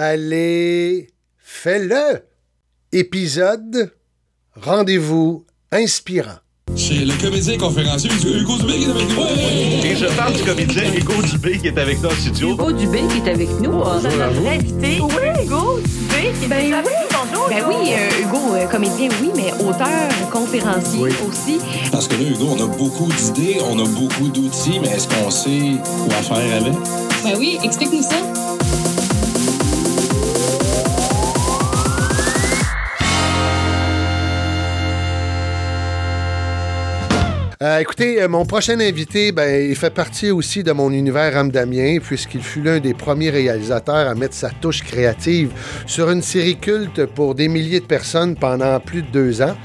Allez, fais-le! Épisode Rendez-vous inspirant. C'est le comédien conférencier Hugo Dubé qui est avec nous. Et je parle du comédien Hugo Dubé qui est avec nous en studio. Hugo Dubé qui est avec nous. Bonjour notre invité. Oui, Hugo Dubé qui est Ben avec oui. nous. Bonjour. Ben oui, euh, Hugo, euh, comédien, oui, mais auteur, conférencier Oui. aussi. Parce que là, Hugo, on a beaucoup d'idées, on a beaucoup d'outils, mais est-ce qu'on sait quoi faire avec? Ben oui, explique-nous ça. Euh, écoutez, euh, mon prochain invité, ben, il fait partie aussi de mon univers ramdamien, puisqu'il fut l'un des premiers réalisateurs à mettre sa touche créative sur une série culte pour des milliers de personnes pendant plus de deux ans.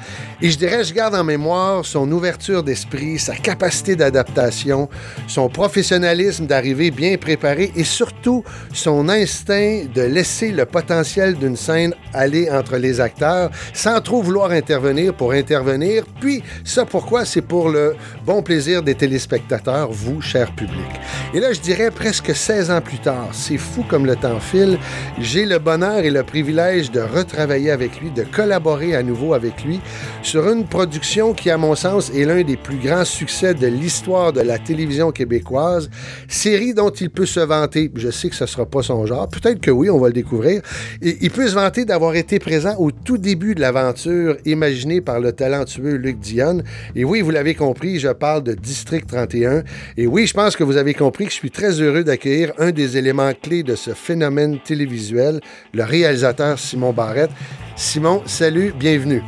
Et je dirais, je garde en mémoire son ouverture d'esprit, sa capacité d'adaptation, son professionnalisme d'arriver bien préparé et surtout son instinct de laisser le potentiel d'une scène aller entre les acteurs sans trop vouloir intervenir pour intervenir. Puis, ça pourquoi? C'est pour le bon plaisir des téléspectateurs, vous, cher public. Et là, je dirais presque 16 ans plus tard, c'est fou comme le temps file, j'ai le bonheur et le privilège de retravailler avec lui, de collaborer à nouveau avec lui sur une production qui, à mon sens, est l'un des plus grands succès de l'histoire de la télévision québécoise, série dont il peut se vanter, je sais que ce ne sera pas son genre, peut-être que oui, on va le découvrir, et il peut se vanter d'avoir été présent au tout début de l'aventure imaginée par le talentueux Luc Dionne. Et oui, vous l'avez compris, je parle de District 31. Et oui, je pense que vous avez compris que je suis très heureux d'accueillir un des éléments clés de ce phénomène télévisuel, le réalisateur Simon Barrette. Simon, salut, bienvenue.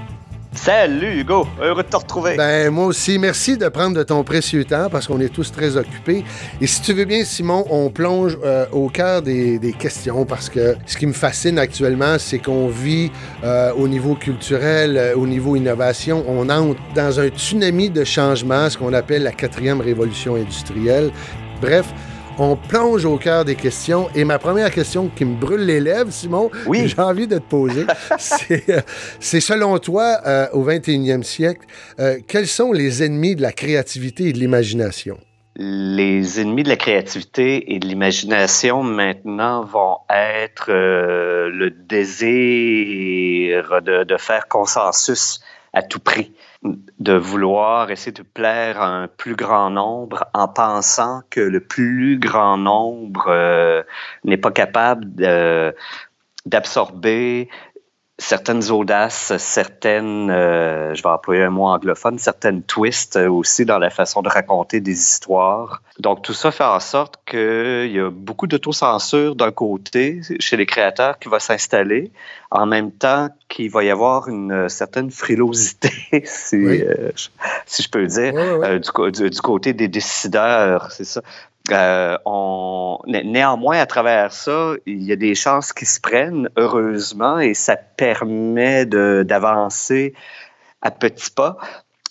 Salut Hugo, heureux de te retrouver. Ben, moi aussi, merci de prendre de ton précieux temps parce qu'on est tous très occupés. Et si tu veux bien, Simon, on plonge euh, au cœur des, questions parce que ce qui me fascine actuellement, c'est qu'on vit euh, au niveau culturel, euh, au niveau innovation, on entre dans un tsunami de changements, ce qu'on appelle la quatrième révolution industrielle. Bref, on plonge au cœur des questions. Et ma première question qui me brûle les lèvres, Simon, Oui. j'ai envie de te poser, c'est euh, selon toi, euh, au 21e siècle, euh, quels sont les ennemis de la créativité et de l'imagination? Les ennemis de la créativité et de l'imagination maintenant vont être euh, le désir de, de faire consensus à tout prix, de vouloir essayer de plaire à un plus grand nombre en pensant que le plus grand nombre euh, n'est pas capable d'absorber certaines audaces, certaines, euh, je vais employer un mot anglophone, certaines twists euh, aussi dans la façon de raconter des histoires. Donc tout ça fait en sorte qu'il y a beaucoup d'autocensure d'un côté chez les créateurs qui va s'installer, en même temps qu'il va y avoir une euh, certaine frilosité, si, Oui. euh, je- si je peux dire, euh, du, co- du- du côté des décideurs, c'est ça. Euh, néanmoins, à travers ça, il y a des chances qui se prennent, heureusement, et ça permet d'avancer à petits pas.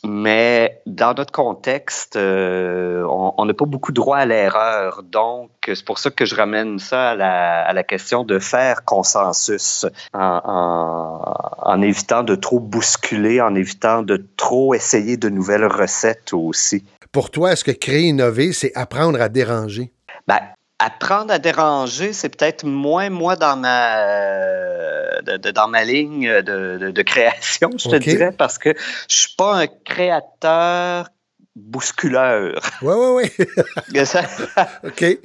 Mais dans notre contexte, euh, on n'a pas beaucoup droit à l'erreur. Donc, c'est pour ça que je ramène ça à la, question de faire consensus en, en- en évitant de trop bousculer, en évitant de trop essayer de nouvelles recettes aussi. Pour toi, est-ce que créer, innover, c'est apprendre à déranger? Ben, apprendre à déranger, c'est peut-être moins moi dans ma euh, de- de- dans ma ligne de, de- de création, je te dirais, parce que je suis pas un créateur bousculeur. Oui, oui, oui. OK.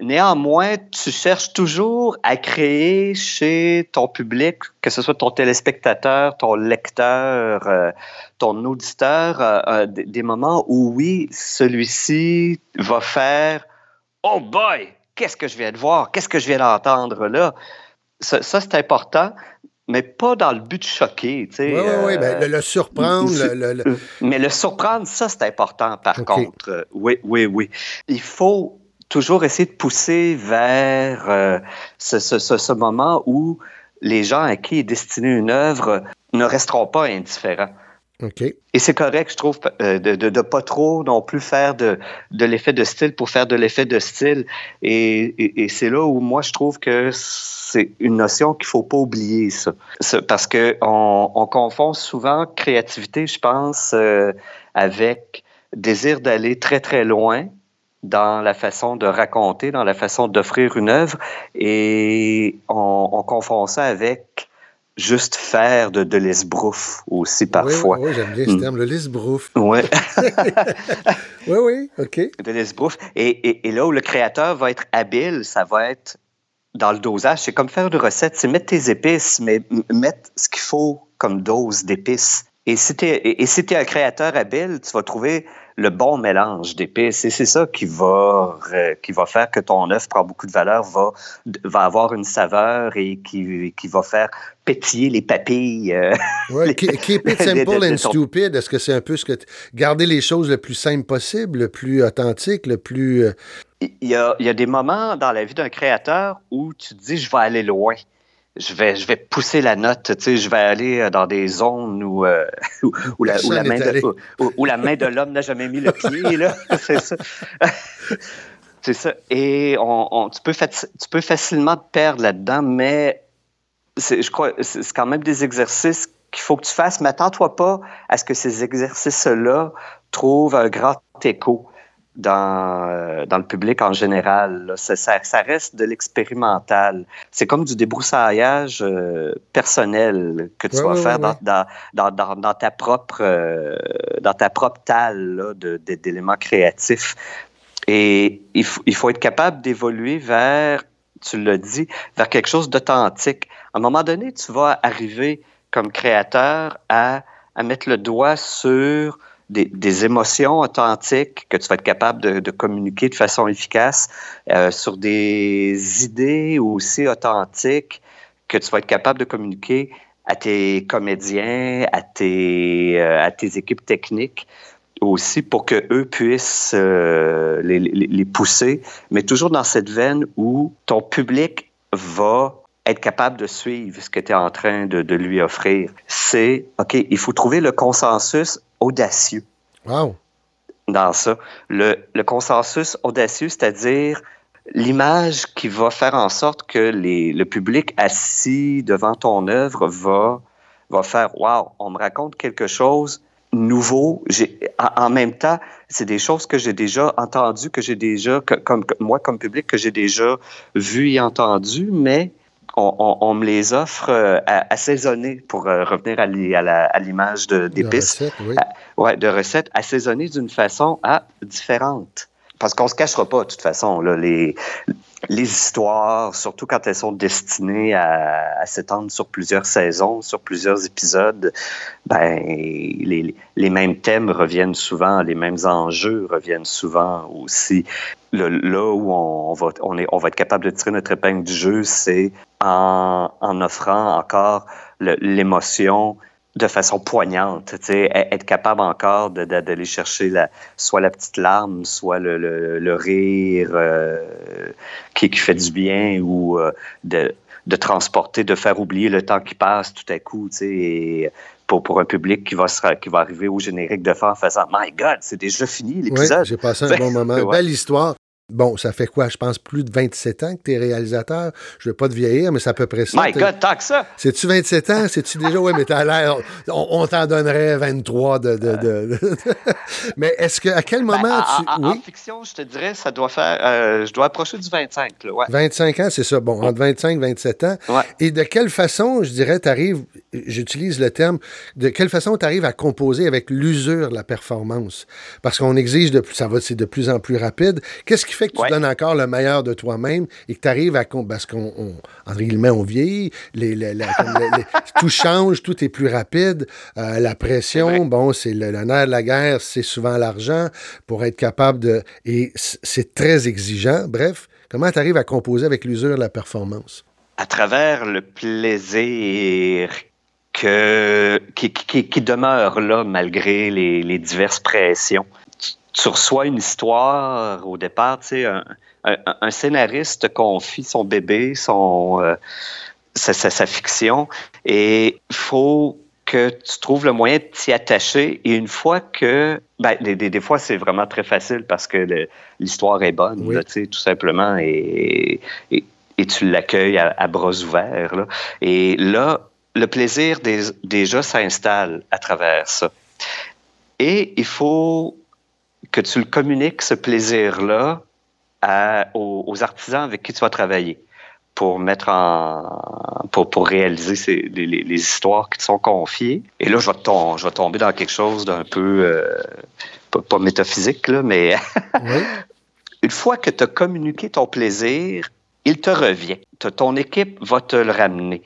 Néanmoins, tu cherches toujours à créer chez ton public, que ce soit ton téléspectateur, ton lecteur, euh, ton auditeur, euh, euh, des, moments où oui, celui-ci va faire Oh boy, qu'est-ce que je viens de voir, qu'est-ce que je viens d'entendre là. Ça, ça, c'est important, mais pas dans le but de choquer. tu sais, Oui, oui, oui. euh, Ben, le, le surprendre, le- le- le- mais le surprendre, ça, c'est important, par contre. Euh, Oui, oui, oui. Il faut toujours essayer de pousser vers euh, ce, ce- ce- ce moment où les gens à qui est destinée une œuvre ne resteront pas indifférents. Et c'est correct, je trouve, euh, de, de, de pas trop non plus faire de, de l'effet de style pour faire de l'effet de style. Et, et, et c'est là où moi, je trouve que c'est une notion qu'il faut pas oublier, ça. Parce que on, on confond souvent créativité, je pense, euh, avec désir d'aller très, très loin dans la façon de raconter, dans la façon d'offrir une œuvre, et on, on confond ça avec juste faire de, de l'esbrouf aussi parfois. Oui, oui, j'aime bien ce terme, le l'esbrouf. Oui, Oui, oui, OK. de l'esbrouf. Et, et, et là où le créateur va être habile, ça va être dans le dosage. C'est comme faire une recette, c'est mettre tes épices, mais mettre ce qu'il faut comme dose d'épices. Et si tu si t'es un créateur habile, tu vas trouver le bon mélange d'épices. Et c'est ça qui va, euh, qui va faire que ton œuf prend beaucoup de valeur, va, va avoir une saveur et qui, qui va faire pétiller les papilles. euh, Ouais, Les- keep it de- simple de- de and ton- stupid. Est-ce que c'est un peu ce que. Garder les choses le plus simple possible, le plus authentique, le plus. euh, il y a, il y a des moments dans la vie d'un créateur où tu te dis je vais aller loin. Je vais, je vais pousser la note, tu sais, je vais aller euh, dans des zones où, euh, où, où la, où, la Personne main de, où, la main de l'homme n'a jamais mis le pied, là. C'est ça. C'est ça. Et on, on- tu, peux tu peux facilement te perdre là-dedans, mais je crois c'est quand même des exercices qu'il faut que tu fasses. Mais attends-toi pas à ce que ces exercices-là trouvent un grand écho dans, euh, dans le public en général. là. Ça, reste de l'expérimental. C'est comme du débroussaillage euh, personnel que tu Ouais, vas ouais, faire ouais, dans, ouais. dans, dans, dans, dans ta propre euh, dans ta propre talle d'éléments créatifs. Et il, faut- il faut être capable d'évoluer vers, tu l'as dit, vers quelque chose d'authentique. À un moment donné, tu vas arriver comme créateur à, à mettre le doigt sur des, émotions authentiques que tu vas être capable de, communiquer de façon efficace, euh, sur des idées aussi authentiques que tu vas être capable de communiquer à tes comédiens, à tes, euh, à tes équipes techniques aussi pour que eux puissent euh, les- les pousser, mais toujours dans cette veine où ton public va être capable de suivre ce que tu es en train de, de lui offrir. C'est, OK, il faut trouver le consensus audacieux Wow. dans ça. Le, le consensus audacieux, c'est-à-dire l'image qui va faire en sorte que les, le public assis devant ton œuvre va, va faire Wow, on me raconte quelque chose nouveau. En, en même temps, c'est des choses que j'ai déjà entendues, que j'ai déjà, que- comme moi comme public, que j'ai déjà vues et entendues, mais on, on- on me les offre euh, assaisonnées pour euh, revenir à, l'i- à à l'image de, La d'épices recette, oui. ouais, de recettes assaisonnées d'une façon à différente. Parce qu'on se cachera pas, de toute façon, là, les, les histoires, surtout quand elles sont destinées à, à s'étendre sur plusieurs saisons, sur plusieurs épisodes, ben, les, les mêmes thèmes reviennent souvent, les mêmes enjeux reviennent souvent aussi. Le- là où on, va, on, est, on va être capable de tirer notre épingle du jeu, c'est en, en offrant encore l'émotion de façon poignante, e- être capable encore d'aller chercher la, soit la petite larme, soit le, le- le rire euh, qui, qui fait du bien ou euh, de, de transporter, de faire oublier le temps qui passe tout à coup, tu sais, et pour, pour un public qui va, se, qui va arriver au générique de fin en faisant « My God, c'est déjà fini Oui, l'épisode! j'ai passé un bon moment. Ouais. Belle histoire. Bon, ça fait quoi? Je pense plus de 27 ans que tu es réalisateur. Je veux pas te vieillir, mais c'est à peu près ça. My God, tant que ça! C'est-tu 27 ans? C'est-tu déjà? Oui, mais t'as l'air. On, on t'en donnerait 23 de. de, mais est-ce que. À quel Ben, moment en, tu. en- en oui? fiction, je te dirais, ça doit faire... euh, je dois approcher du 25, là, ouais. 25 ans, c'est ça. Bon, entre 25 et 27 ans. Ouais. Et de quelle façon, je dirais, tu arrives, j'utilise le terme, de quelle façon tu arrives à composer avec l'usure de la performance? Parce qu'on exige de plus, ça va, c'est de plus en plus rapide. Qu'est-ce qui fait que tu Ouais. donnes encore le meilleur de toi-même et que tu arrives à, parce qu'on, on, entre guillemets, on vieillit, les, les- les- tout change, tout est plus rapide, euh, la pression, bon, c'est le, le nerf de la guerre, c'est souvent l'argent pour être capable de, et c'est très exigeant. Bref, comment tu arrives à composer avec l'usure de la performance? à travers le plaisir que, qui, qui- qui demeure là malgré les, les diverses pressions. Tu, reçois une histoire au départ, tu sais, un, un- un scénariste te confie son bébé, son, euh, sa, sa- sa fiction, et il faut que tu trouves le moyen de t'y attacher. Et une fois que... Ben, des, des- des fois, c'est vraiment très facile parce que l'histoire est bonne, Oui. là, tu sais, tout simplement, et, et, et tu l'accueilles à, à bras ouverts. là. Et là, le plaisir des- déjà s'installe à travers ça. Et il faut que tu le communiques, ce plaisir-là, aux, aux artisans avec qui tu vas travailler pour mettre en pour, pour réaliser ces- les, histoires qui te sont confiées. Et là, je vais, tom- je vais tomber dans quelque chose d'un peu euh, pas, pas métaphysique, là, mais Oui. une fois que tu as communiqué ton plaisir, il te revient. Ton équipe va te le ramener,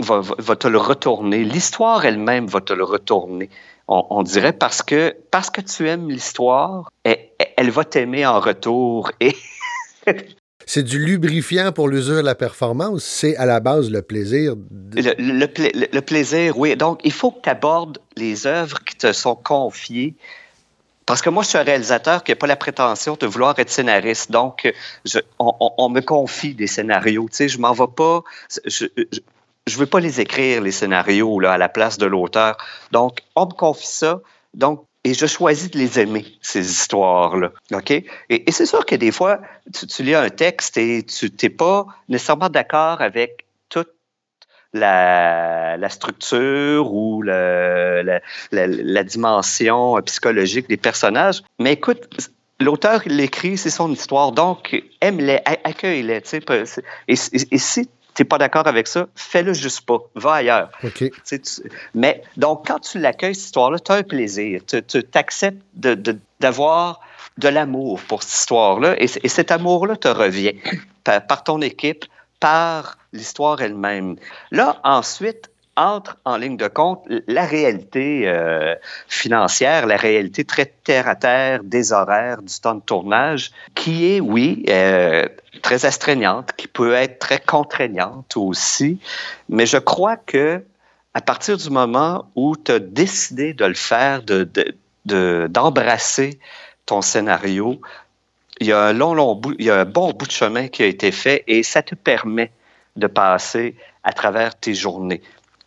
va, va- va te le retourner. L'histoire elle-même va te le retourner. On, on dirait parce que, parce que tu aimes l'histoire, elle, elle va t'aimer en retour. Et C'est du lubrifiant pour l'usure de la performance. C'est à la base le plaisir. de- le, le pla- le- le plaisir, oui. Donc, il faut que tu abordes les œuvres qui te sont confiées. Parce que moi, je suis un réalisateur qui n'a pas la prétention de vouloir être scénariste. Donc, je- on, on- on me confie des scénarios. Tu sais, je m'en vais pas. Je, je, je veux pas les écrire, les scénarios, là, à la place de l'auteur. Donc, on me confie ça. Donc, et je choisis de les aimer, ces histoires-là. OK? Et, c'est sûr que des fois, tu, lis un texte et tu n'es pas nécessairement d'accord avec toute la, structure ou la, dimension psychologique des personnages. Mais écoute, l'auteur, il l'écrit, c'est son histoire. Donc, aime-les, accueille-les. Et, et- et si tu n'es pas d'accord avec ça, fais-le juste pas. Va ailleurs. Tu mais donc, quand tu l'accueilles, cette histoire-là, tu as un plaisir. Tu t'acceptes de- de- d'avoir de, l'amour pour cette histoire-là. Et, cet amour-là te revient par, par ton équipe, par l'histoire elle-même. Là, ensuite, entre en ligne de compte la réalité euh, financière, la réalité très terre-à-terre des horaires du temps de tournage, qui est, oui, euh, très astreignante, qui peut être très contraignante aussi. Mais je crois que à partir du moment où tu as décidé de le faire, de, de- de- d'embrasser ton scénario, il y a un long, long il y a un bon bout de chemin qui a été fait et ça te permet de passer à travers tes journées.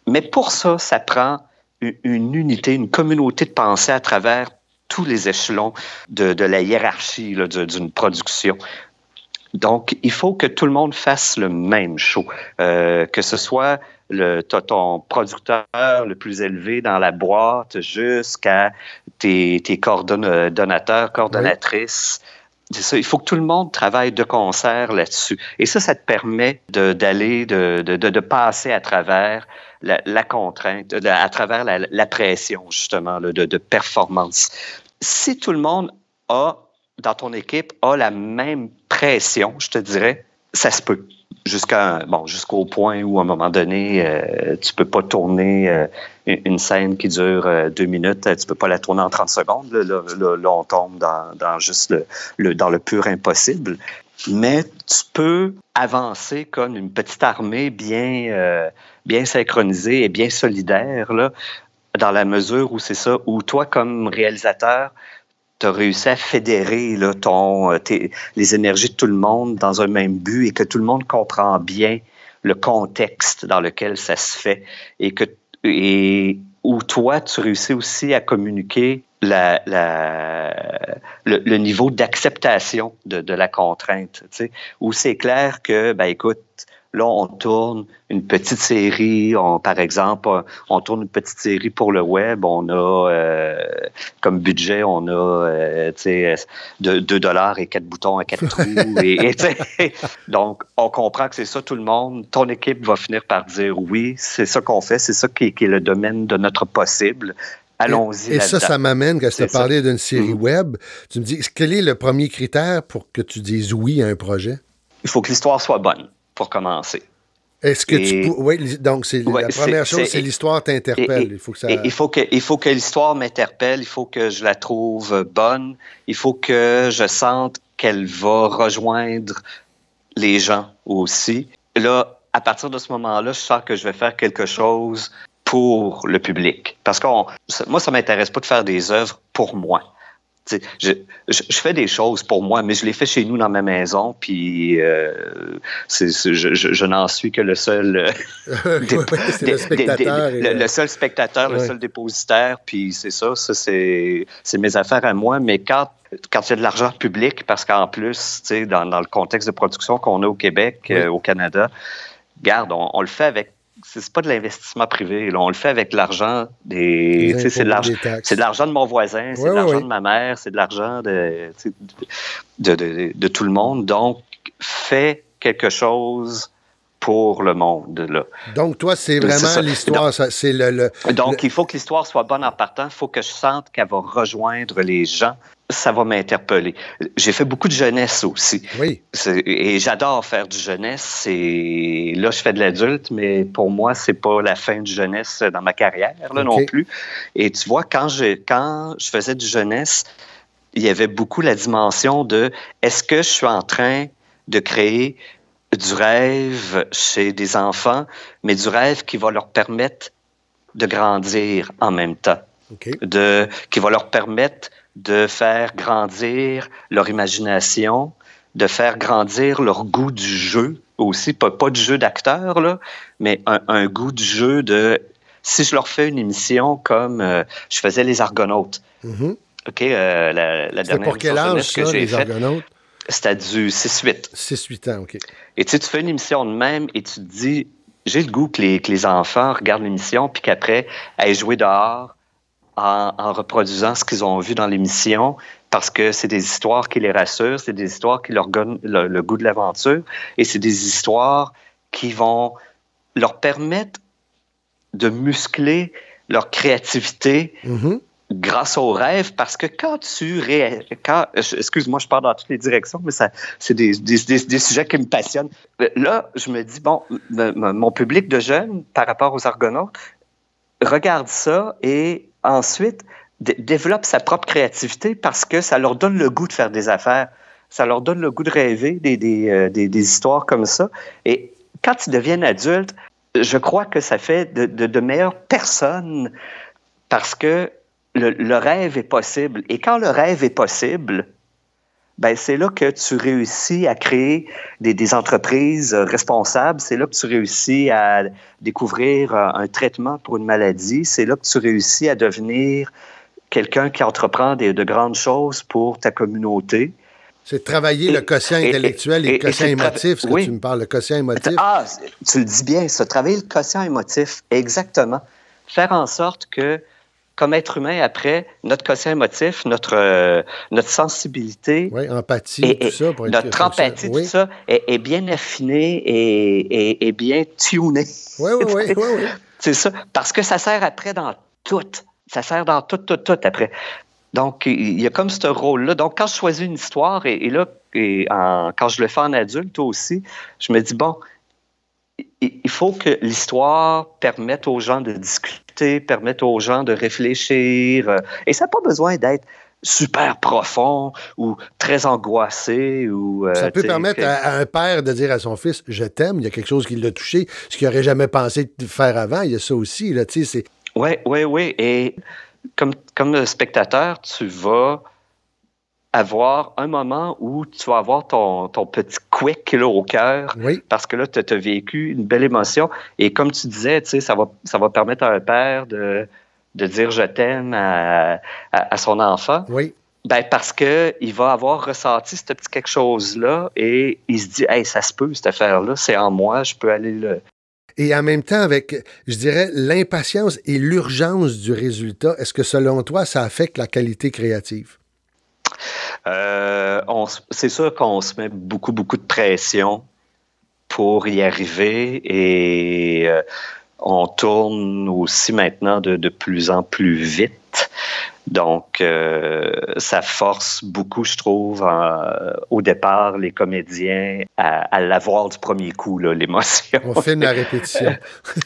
Mais pour ça, ça prend une unité, une communauté de pensée à travers tous les échelons de, de la hiérarchie d'une production. Donc, il faut que tout le monde fasse le même show, Euh, que ce soit le, ton producteur le plus élevé dans la boîte jusqu'à tes, tes coordonnateurs, coordonnatrices. Ça, il faut que tout le monde travaille de concert là-dessus. Et ça, ça te permet d'aller, de, de, de, de passer à travers la, contrainte, à travers la, pression, justement, de, performance. Si tout le monde a, dans ton équipe, a la même pression, je te dirais, ça se peut. Jusqu'à bon, jusqu'au point où, à un moment donné, euh, tu peux pas tourner euh, une scène qui dure euh, deux minutes, euh, tu peux pas la tourner en 30 secondes. Là, on tombe dans, juste le- dans le pur impossible. Mais tu peux avancer comme une petite armée bien, euh, bien synchronisée et bien solidaire, là, dans la mesure où c'est ça, où toi, comme réalisateur, tu as réussi à fédérer ton, euh, les énergies de tout le monde dans un même but et que tout le monde comprend bien le contexte dans lequel ça se fait et que où toi, tu réussis aussi à communiquer le niveau d'acceptation de, de la contrainte, tu sais, où c'est clair que, ben écoute, là, on tourne une petite série, on, par exemple, on, tourne une petite série pour le web, on a euh, comme budget, on a euh, tu sais, 2 dollars et 4 boutons à 4 trous. et, et, donc, on comprend que c'est ça tout le monde. Ton équipe va finir par dire oui, c'est ça qu'on fait, c'est ça qui, qui est le domaine de notre possible. Allons-y. Et ça, ça m'amène, quand tu C'est as parlé d'une série Mhm. web, tu me dis, quel est le premier critère pour que tu dises oui à un projet? Il faut que l'histoire soit bonne pour commencer. Est-ce que tu peux. Oui, donc c'est Ouais, la première chose, c'est- l'histoire t'interpelle. Il faut que ça. Il faut que, il faut que l'histoire m'interpelle, il faut que je la trouve bonne, il faut que je sente qu'elle va rejoindre les gens aussi. Là, à partir de ce moment-là, je sens que je vais faire quelque chose pour le public. Parce que moi, ça m'intéresse pas de faire des œuvres pour moi. Je, je, je fais des choses pour moi, mais je les fais chez nous dans ma maison, puis euh, je, je, je n'en suis que le seul. euh, ouais, le spectateur. le, le seul spectateur, le ouais. seul dépositaire, puis c'est ça, ça c'est mes affaires à moi. Mais quand quand il y a de l'argent public, parce qu'en plus, dans, dans le contexte de production qu'on a au Québec, Oui. euh, au Canada, garde, on, on le fait avec c'est pas de l'investissement privé. Là, on le fait avec l'argent des. C'est de l'argent. de mon voisin, c'est Ouais, de l'argent ouais, de ma mère, c'est de l'argent de, de, de, de- de tout le monde. Donc, fais quelque chose pour le monde. Là. Donc, toi, c'est vraiment l'histoire. ça- C'est le, le- Donc, il faut que l'histoire soit bonne en partant. Il faut que je sente qu'elle va rejoindre les gens. Ça va m'interpeller. J'ai fait beaucoup de jeunesse aussi. Oui. Et j'adore faire du jeunesse. Et là, je fais de l'adulte, mais pour moi, c'est pas la fin du jeunesse dans ma carrière là, non plus. Et tu vois, quand je, quand je faisais du jeunesse, il y avait beaucoup la dimension de est-ce que je suis en train de créer du rêve chez des enfants, mais du rêve qui va leur permettre de grandir en même temps? OK. de, qui va leur permettre de faire grandir leur imagination, de faire grandir leur goût du jeu aussi, pas, pas du jeu d'acteur, là, mais un, un goût du jeu de... Si je leur fais une émission comme euh, je faisais Les Argonautes, Mhm. OK, euh, la, la dernière pour quel âge, ça, que j'ai les Argonautes? c'était du 6-8. 6-8 ans, OK. Et tu sais, tu fais une émission de même et tu te dis, j'ai le goût que les, que les enfants regardent l'émission puis qu'après, aillent jouer dehors en, en reproduisant ce qu'ils ont vu dans l'émission parce que c'est des histoires qui les rassurent, c'est des histoires qui leur donnent le, le goût de l'aventure et c'est des histoires qui vont leur permettre de muscler leur créativité Mhm. grâce au rêve, parce que quand tu ré... quand excuse-moi, je pars dans toutes les directions, mais ça, c'est des, des, des- des sujets qui me passionnent. Euh, Là, je me dis bon, mon public de jeunes par rapport aux Argonautes regarde ça et ensuite dé- développe sa propre créativité parce que ça leur donne le goût de faire des affaires, ça leur donne le goût de rêver des, des, euh, des- des histoires comme ça. Et quand ils deviennent adultes, je crois que ça fait de, de- de meilleures personnes parce que le, le rêve est possible. Et quand le rêve est possible, ben c'est là que tu réussis à créer des, des entreprises euh, responsables. C'est là que tu réussis à découvrir euh, un traitement pour une maladie. C'est là que tu réussis à devenir quelqu'un qui entreprend des, de grandes choses pour ta communauté. C'est travailler le quotient intellectuel et, et- le quotient émotif, ce que oui. tu me parles, le quotient émotif. Ah, tu le dis bien, ça, travailler le quotient émotif, exactement. Faire en sorte que, comme être humain, après, notre quotient émotif, notre, euh, notre sensibilité, Oui, empathie, et, tout et ça. Pour notre ça. empathie, Oui. tout ça, est, est bien affiné et, et, et bien tuné. Oui, oui, oui, oui, oui. C'est ça. Parce que ça sert après dans tout. Ça sert dans tout, tout, tout après. Donc, il y a comme ce rôle-là. Donc, quand je choisis une histoire, et, et là, et en- quand je le fais en adulte aussi, je me dis, bon, il faut que l'histoire permette aux gens de discuter, permette aux gens de réfléchir. euh, Et ça n'a pas besoin d'être super profond ou très angoissé. Ou, euh, Ça peut permettre que- à, un père de dire à son fils Je t'aime, il y a quelque chose qui l'a touché, ce qu'il n'aurait jamais pensé de faire avant. Il y a ça aussi. Là, tu sais, c'est- Oui, oui, oui. Et comme, comme spectateur, tu vas avoir un moment où tu vas avoir ton, ton petit quick là, au cœur oui, parce que là, tu as vécu une belle émotion. Et comme tu disais, ça va, ça va permettre à un père de, de dire je t'aime à, à, à son enfant. oui. Ben parce que il va avoir ressenti ce petit quelque chose-là et il se dit Hey, ça se peut, cette affaire-là, c'est en moi, je peux aller le. Et en même temps, avec, je dirais, l'impatience et l'urgence du résultat, est-ce que selon toi, ça affecte la qualité créative? Euh, c'est sûr qu'on se met beaucoup, beaucoup de pression pour y arriver et euh, on tourne aussi maintenant de plus en plus vite. Donc, euh, ça force beaucoup, je trouve, en- au départ, les comédiens à, à l'avoir du premier coup, là, l'émotion. On filme la répétition.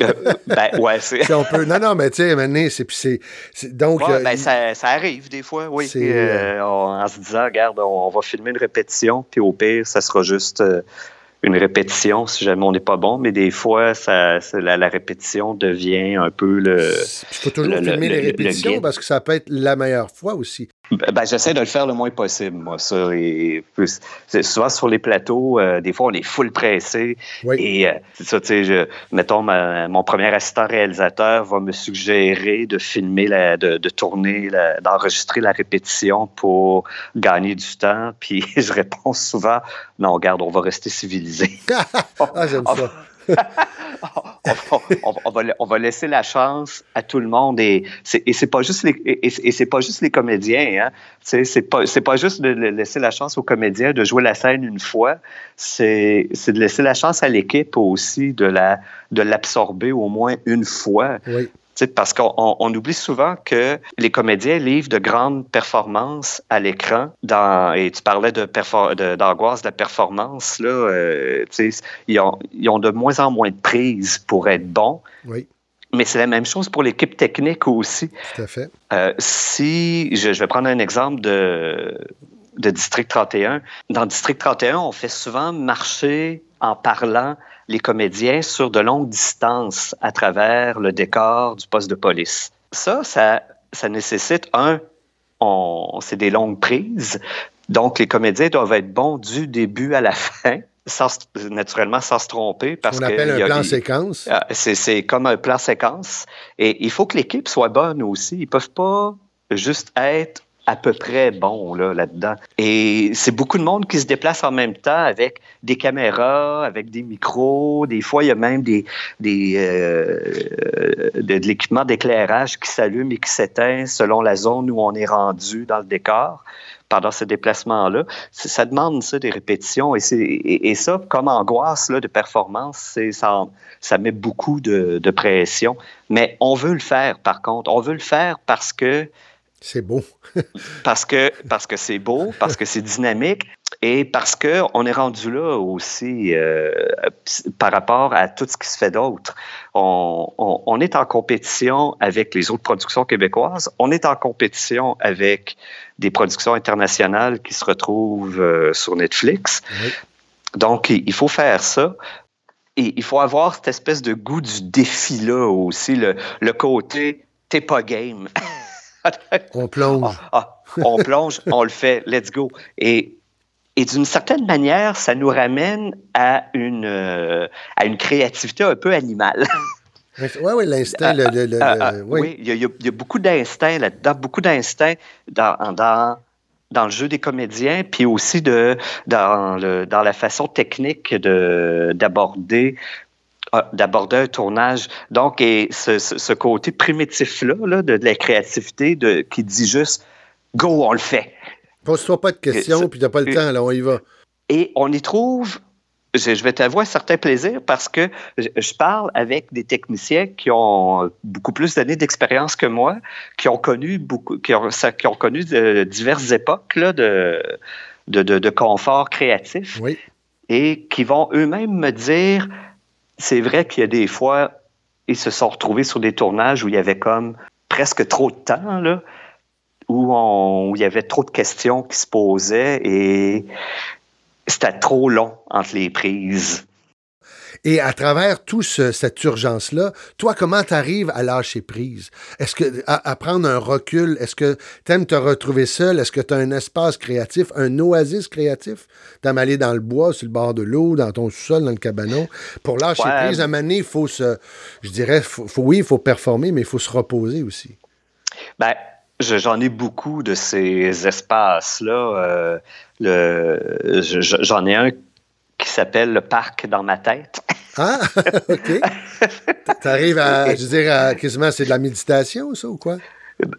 Euh, ben, ouais, c'est. Si on peut. Non, non, mais tu sais, maintenant, c'est. puis c'est- c'est- Donc. Ouais, euh, ben, ça, ça arrive des fois, oui. C'est, Euh, on- en se disant, regarde, on, on va filmer une répétition, puis au pire, ça sera juste euh, une répétition si jamais on n'est pas bon. Mais des fois, ça, ça- la, la répétition devient un peu le. Il faut toujours le- filmer le- les le répétitions parce que ça peut être la meilleure fois aussi. Ben, ben, j'essaie de le faire le moins possible, moi, ça. Et souvent sur les plateaux, euh, des fois, on est full pressé. Oui. Et euh, c'est ça, tu sais, je- mettons, ma- mon premier assistant réalisateur va me suggérer de filmer, la, de, de tourner, la- d'enregistrer la répétition pour gagner du temps. Puis je réponds souvent, non, regarde, on va rester civilisé. ah, j'aime ça. On, va, on va laisser la chance à tout le monde et c'est et pas juste les et, c'est pas juste les comédiens hein. C'est c'est pas pas juste de laisser la chance aux comédiens de jouer la scène une fois, c'est c'est de laisser la chance à l'équipe aussi de la de l'absorber au moins une fois. Oui. Parce qu'on on- on oublie souvent que les comédiens livrent de grandes performances à l'écran. Dans, et tu parlais de d'angoisse de, la performance. Là, euh, ils, ont, ils ont de moins en moins de prise pour être bons. Oui, Mais c'est la même chose pour l'équipe technique aussi. tout à fait. Euh, si, je, je vais prendre un exemple de, de District 31. Dans District 31, on fait souvent marcher en parlant les comédiens sur de longues distances à travers le décor du poste de police. Ça, ça, ça nécessite un, c'est des longues prises. Donc, les comédiens doivent être bons du début à la fin, sans, naturellement sans se tromper. Parce On appelle un a- plan séquence. ah, C'est comme un plan séquence. Et il faut que l'équipe soit bonne aussi. Ils peuvent pas juste être à peu près bons là, là-dedans. Et c'est beaucoup de monde qui se déplace en même temps avec des caméras, avec des micros. Des fois, il y a même des, des, euh, de, l'équipement d'éclairage qui s'allume et qui s'éteint selon la zone où on est rendu dans le décor pendant ce déplacement-là. Ça demande ça, des répétitions. Et, et, ça, comme angoisse là, de performance, ça, ça met beaucoup de, de pression. Mais on veut le faire, par contre. On veut le faire parce que C'est beau. parce que parce que c'est beau, parce que c'est dynamique et parce que on est rendu là aussi euh, par rapport à tout ce qui se fait d'autre. On, on- on est en compétition avec les autres productions québécoises. On est en compétition avec des productions internationales qui se retrouvent euh, sur Netflix. Oui. Donc, il il faut faire ça. Et il faut avoir cette espèce de goût du défi-là aussi, le, le côté « t'es pas game ». On plonge. Ah, on plonge, on le fait, let's go. Et, et d'une certaine manière, ça nous ramène à une, euh, à une créativité un peu animale. Oui, oui, l'instinct, le, le- le- Ah, le- ah, oui. il y, a- y y beaucoup d'instinct là-dedans, beaucoup d'instinct dans, dans, dans le jeu des comédiens, puis aussi de, dans, le, dans la façon technique de, d'aborder ah, d'aborder un tournage. Donc, et ce, ce- ce côté primitif-là là, de, de la créativité de, qui dit juste « go, on le fait ». Pose-toi pas de questions, puis t'as pas le et- temps, là, on y va. Et on y trouve, je, je vais t'avouer un certain plaisir parce que je, je parle avec des techniciens qui ont beaucoup plus d'années d'expérience que moi, qui ont connu beaucoup, qui ont, ça- qui ont connu de diverses époques là, de, de, de, de confort créatif Oui. et qui vont eux-mêmes me dire, c'est vrai qu'il y a des fois, ils se sont retrouvés sur des tournages où il y avait comme presque trop de temps, là, où, il y avait trop de questions qui se posaient et c'était trop long entre les prises. Et à travers toute cette urgence-là, toi, comment tu arrives à lâcher prise? Est-ce que à, à prendre un recul? Est-ce que tu aimes te retrouver seul? Est-ce que tu as un espace créatif, un oasis créatif? T'aimes aller dans le bois, sur le bord de l'eau, dans ton sous-sol, dans le cabanon? Pour lâcher Ouais. prise, à un moment donné, il faut se. Je dirais, faut, faut- oui, il faut performer, mais il faut se reposer aussi. Ben, je- j'en ai beaucoup de ces espaces-là. Euh, j'en ai un qui s'appelle le parc dans ma tête. Ah, OK. T'arrives à, je veux dire, à, quasiment, c'est de la méditation, ça, ou quoi?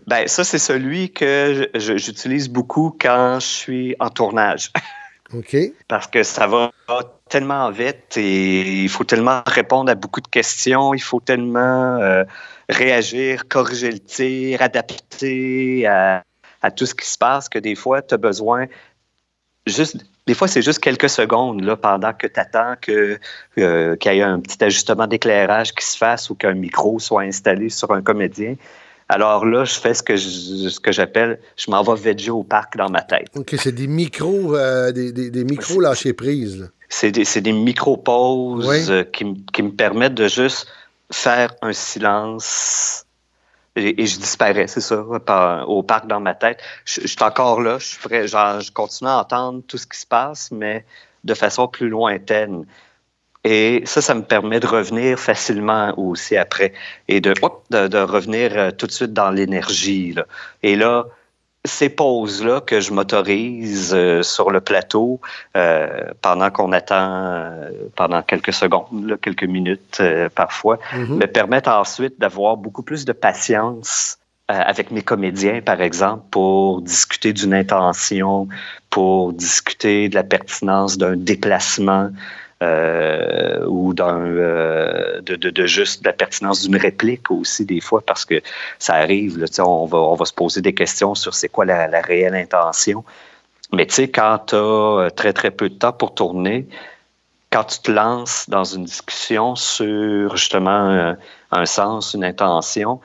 Ben, ça, c'est celui que j'utilise beaucoup quand je suis en tournage. OK. Parce que ça va tellement vite et il faut tellement répondre à beaucoup de questions, il faut tellement euh, réagir, corriger le tir, adapter à, à tout ce qui se passe que des fois, tu as besoin juste. Des fois, c'est juste quelques secondes là, pendant que tu attends que, euh, qu'il y ait un petit ajustement d'éclairage qui se fasse ou qu'un micro soit installé sur un comédien. Alors là, je fais ce que je- ce que j'appelle, je m'en vais veger au parc dans ma tête. OK, c'est des micros, euh, des, des, des micros lâcher prise, là. C'est des, des micro-pauses Oui. euh, qui, qui me permettent de juste faire un silence et, je disparais, c'est ça, au parc dans ma tête. Je, suis encore là, je, suis prêt, genre, je continue à entendre tout ce qui se passe, mais de façon plus lointaine. Et ça, ça me permet de revenir facilement aussi après et de, de, de revenir euh, tout de suite dans l'énergie. Et là, ces pauses-là que je m'autorise euh, sur le plateau euh, pendant qu'on attend euh, pendant quelques secondes, là, quelques minutes parfois, Mhm. me permettent ensuite d'avoir beaucoup plus de patience avec mes comédiens, par exemple, pour discuter d'une intention, pour discuter de la pertinence d'un déplacement euh, ou d'un euh, de, de, de juste de la pertinence d'une réplique aussi des fois parce que ça arrive là, on va on va se poser des questions sur c'est quoi la, la réelle intention mais tu sais quand tu as très très peu de temps pour tourner quand tu te lances dans une discussion sur justement euh, un sens une intention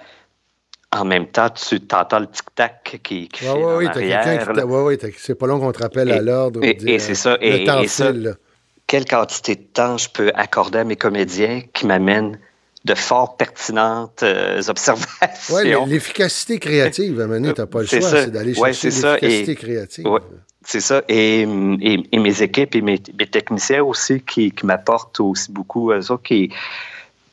en même temps, tu t'entends le tic-tac qui, qui Ouais, fait ouais, en oui, arrière. qui t'as- c'est pas long qu'on te rappelle à l'ordre. et- et c'est ça, euh, et- le temps et ça- là. Quelle quantité de temps je peux accorder à mes comédiens qui m'amènent de fort pertinentes euh, observations. Ouais, l- l'efficacité créative, à donné, t'as pas le choix, c'est d'aller Ouais, chercher c'est ça, l'efficacité et- créative. Ouais. C'est ça. Et, et, et mes équipes et mes, mes techniciens aussi qui, qui m'apportent aussi beaucoup, eux autres, qui,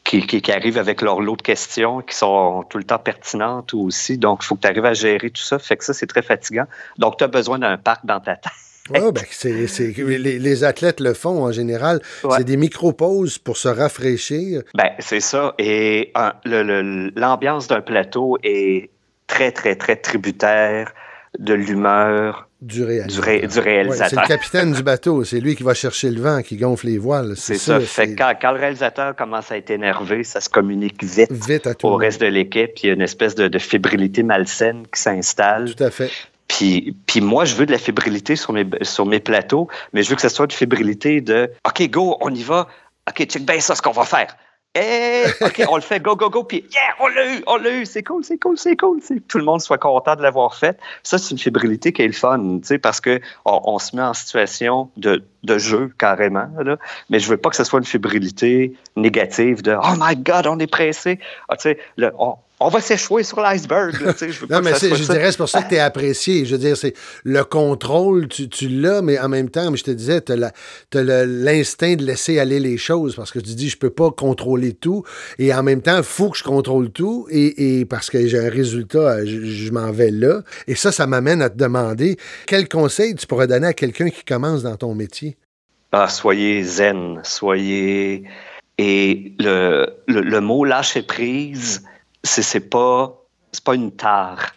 qui, qui, qui arrivent avec leur lot de questions qui sont tout le temps pertinentes aussi. Donc, il faut que tu arrives à gérer tout ça. Fait que ça, c'est très fatigant. Donc, tu as besoin d'un parc dans ta tête. Ouais, ben, c'est, c'est- les, les athlètes le font en général. Ouais. C'est des micro-pauses pour se rafraîchir. Ben, c'est ça. Et un, le- le- l'ambiance d'un plateau est très, très, très tributaire de l'humeur Du réalisateur. du, ré- du Ouais, c'est le capitaine du bateau. C'est lui qui va chercher le vent, qui gonfle les voiles. C'est ça. Fait quand, quand le réalisateur commence à être énervé, ça se communique vite Vite à tout au monde. reste de l'équipe. Il y a une espèce de, de fébrilité malsaine qui s'installe. Tout à fait. Puis, puis moi, je veux de la fébrilité sur mes, sur mes plateaux, mais je veux que ce soit une fébrilité de OK, go, on y va. OK, check bien ça, ce qu'on va faire. Eh, OK, on le fait, go, go, go. Puis, yeah, on l'a eu, on l'a eu. C'est cool, c'est cool, c'est cool. tu sais. Que tout le monde soit content de l'avoir fait. Ça, c'est une fébrilité qui est le fun, parce qu'on on se met en situation de, de jeu carrément. Là. Mais je veux pas que ce soit une fébrilité négative de Oh my God, on est pressé. Ah, tu sais, le- on, on va s'échouer sur l'iceberg. Non, mais je ça. dirais, c'est pour ça que tu es apprécié. Je veux dire, c'est le contrôle, tu, tu l'as, mais en même temps, je te disais, tu as l'instinct de laisser aller les choses parce que tu dis, je peux pas contrôler tout. Et en même temps, il faut que je contrôle tout. Et, et parce que j'ai un résultat, je, je m'en vais là. Et ça, ça m'amène à te demander quel conseil tu pourrais donner à quelqu'un qui commence dans ton métier? Ah, soyez zen, soyez. Et le, le, le mot lâcher prise, c'est pas, c'est pas une tare.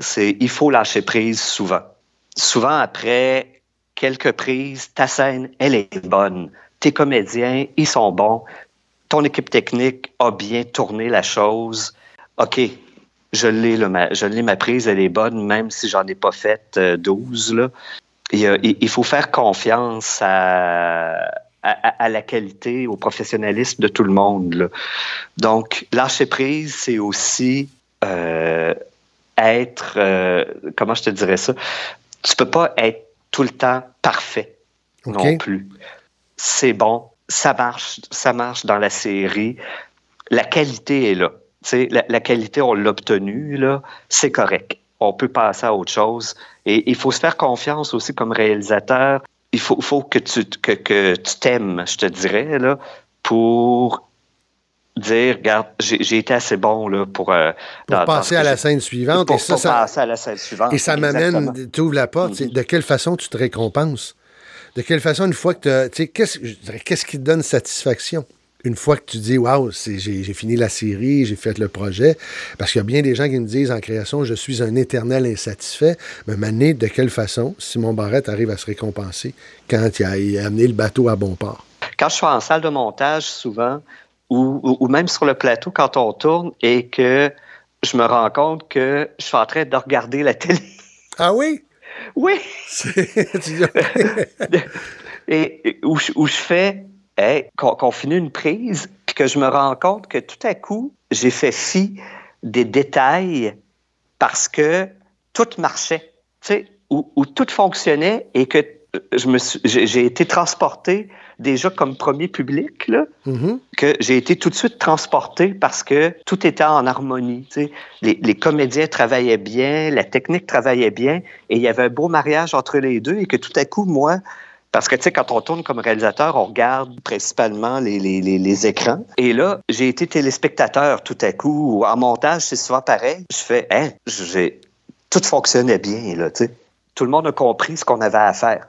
C'est il faut lâcher prise souvent. Souvent après quelques prises, ta scène, elle est bonne. Tes comédiens, ils sont bons. Ton équipe technique a bien tourné la chose. OK, je l'ai, là, ma, je l'ai, ma prise, elle est bonne, même si j'en ai pas fait euh, 12. Là. Il, y a- il- il faut faire confiance à, à, à la qualité, au professionnalisme de tout le monde. là. Donc, lâcher prise, c'est aussi euh, être, euh, comment je te dirais ça, tu peux pas être tout le temps parfait non plus. C'est bon, ça marche, ça marche dans la série. La qualité est là. La, la qualité, on l'a obtenue, c'est correct. On peut passer à autre chose. Et il faut se faire confiance aussi comme réalisateur. Il faut, faut que tu que, que tu t'aimes, je te dirais, là, pour dire, regarde, j'ai été assez bon là, pour, euh, Pour dans- passer à la scène suivante. Pour, et ça, pour ça, passer à la scène suivante. Et ça m'amène, tu ouvres la porte, Mhm. de quelle façon tu te récompenses? De quelle façon, une fois que tu qu'est-ce qui te donne satisfaction? Une fois que tu dis, waouh, j'ai fini la série, j'ai fait le projet. Parce qu'il y a bien des gens qui me disent en création, je suis un éternel insatisfait. Mais Mané, de quelle façon Simon Barrette arrive à se récompenser quand il a, il a amené le bateau à bon port? quand je suis en salle de montage, souvent, ou, ou- ou même sur le plateau quand on tourne et que je me rends compte que je suis en train de regarder la télé. Ah oui? Oui! Et, et où, je, où je fais hey, qu'on finit une prise, puis que je me rends compte que tout à coup, j'ai fait fi des détails parce que tout marchait, tu sais, où, où tout fonctionnait et que suis- j'ai été transporté déjà comme premier public, là, Mhm. que j'ai été tout de suite transporté parce que tout était en harmonie. tu sais. Les, les comédiens travaillaient bien, la technique travaillait bien, et il y avait un beau mariage entre les deux, et que tout à coup, moi, parce que tu sais, quand on tourne comme réalisateur, on regarde principalement les, les, les, les écrans. Et là, j'ai été téléspectateur tout à coup. En montage, c'est souvent pareil. Je fais, hein, j'ai tout fonctionnait bien. Là, tu sais. tout le monde a compris ce qu'on avait à faire.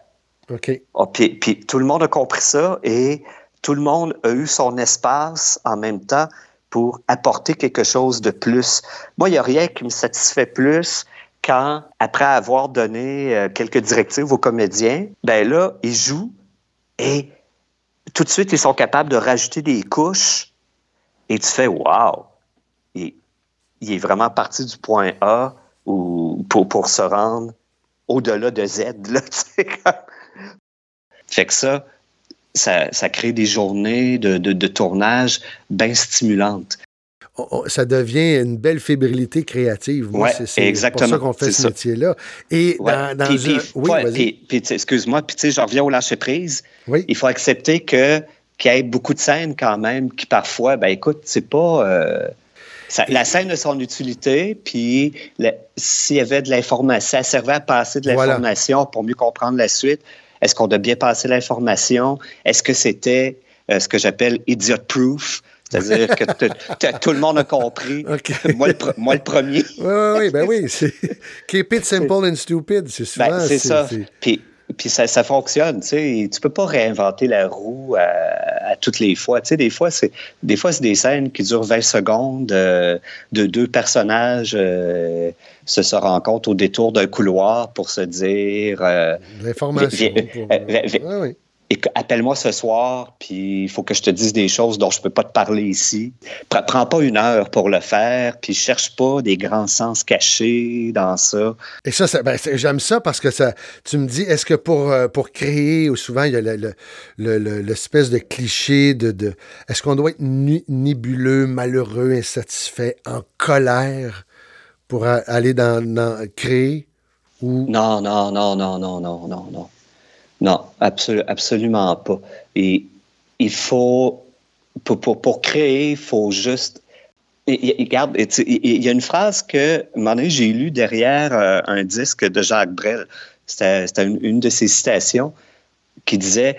OK. Ah, puis, puis tout le monde a compris ça et tout le monde a eu son espace en même temps pour apporter quelque chose de plus. Moi, il n'y a rien qui me satisfait plus quand, après avoir donné euh, quelques directives aux comédiens, ben là, ils jouent et tout de suite, ils sont capables de rajouter des couches et tu fais Wow! Il, il est vraiment parti du point A ou, pour, pour se rendre au-delà de Z. Là, fait que ça, ça, ça crée des journées de, de, de tournage bien stimulantes. Ça devient une belle fébrilité créative. Moi, Ouais, c'est- c'est pour ça qu'on fait ce métier-là. Et Ouais. dans, dans Puis- un... Oui, ouais, puis- excuse-moi, puis tu sais, je reviens au lâcher prise. Oui. Il faut accepter que qu'il y ait beaucoup de scènes quand même qui parfois, ben écoute, c'est pas. euh, ça- la scène a son utilité, puis s'il y avait de l'information, ça servait à passer de Voilà. l'information pour mieux comprendre la suite. Est-ce qu'on a bien passé l'information? Est-ce que c'était euh, ce que j'appelle idiot proof? C'est-à-dire que tout le monde a compris. Moi, le, pre- moi, le premier. Oui, oui, oui, ben oui. c'est- Keep it simple and stupid, c'est souvent... Ben, c'est ça. Puis, puis ça, ça fonctionne, tu sais. Tu peux pas réinventer la roue à, à toutes les fois. Tu sais, des fois, c'est des fois c'est des scènes qui durent 20 secondes euh, de deux personnages euh, se se rencontrent au détour d'un couloir pour se dire euh, L'information. Pour- euh, vi- Éc- appelle-moi ce soir, puis il faut que je te dise des choses dont je peux pas te parler ici. Pre- Prends pas une heure pour le faire, puis cherche pas des grands sens cachés dans ça. Et ça, ça- ben, j'aime ça parce que ça, tu me dis, est-ce que pour, euh, pour créer, ou souvent il y a le- le- le- le- l'espèce de cliché de, de est-ce qu'on doit être nébuleux, malheureux, insatisfait, en colère pour aller dans, dans- créer ou? Non, non, non, non, non, non, non, non. Non, absolu- absolument pas. Et il faut, pour, pour, pour créer, il faut juste. et- et- Regarde, il y a une phrase que, j'ai lu derrière euh, un disque de Jacques Brel. C'était une, une de ses citations qui disait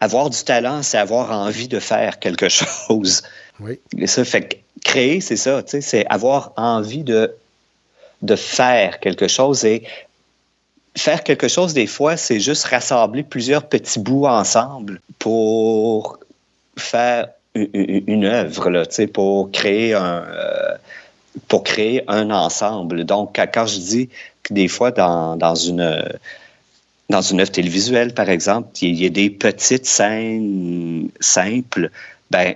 Avoir du talent, c'est avoir envie de faire quelque chose. Oui. Et ça fait que créer, c'est ça, c'est avoir envie de, de faire quelque chose. Et faire quelque chose, des fois, c'est juste rassembler plusieurs petits bouts ensemble pour faire une, œuvre, là, pour créer un. euh, pour créer un ensemble. Donc, quand- je dis que des fois, dans, dans une, dans une œuvre télévisuelle, par exemple, il y, a- des petites scènes simples, ben,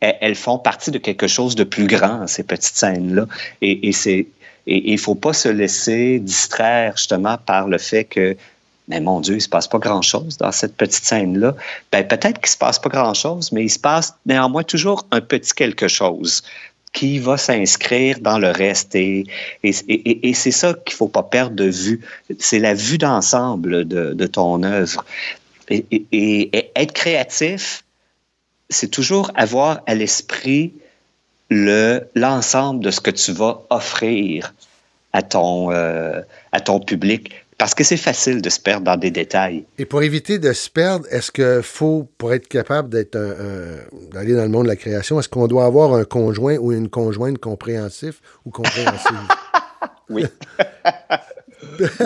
elles, font partie de quelque chose de plus grand, ces petites scènes-là. Et c'est et il faut pas se laisser distraire justement par le fait que mais mon Dieu, il se passe pas grand-chose dans cette petite scène-là. Ben, peut-être qu'il se passe pas grand-chose, mais il se passe néanmoins toujours un petit quelque chose qui va s'inscrire dans le reste. Et, et, et- c'est ça qu'il faut pas perdre de vue. C'est la vue d'ensemble de, de ton œuvre. Et être créatif, c'est toujours avoir à l'esprit le l'ensemble de ce que tu vas offrir à ton, euh, à ton public. Parce que c'est facile de se perdre dans des détails. Et pour éviter de se perdre, est-ce qu'il faut, pour être capable d'être d'aller dans le monde de la création, est-ce qu'on doit avoir un conjoint ou une conjointe compréhensif ou compréhensive? Oui.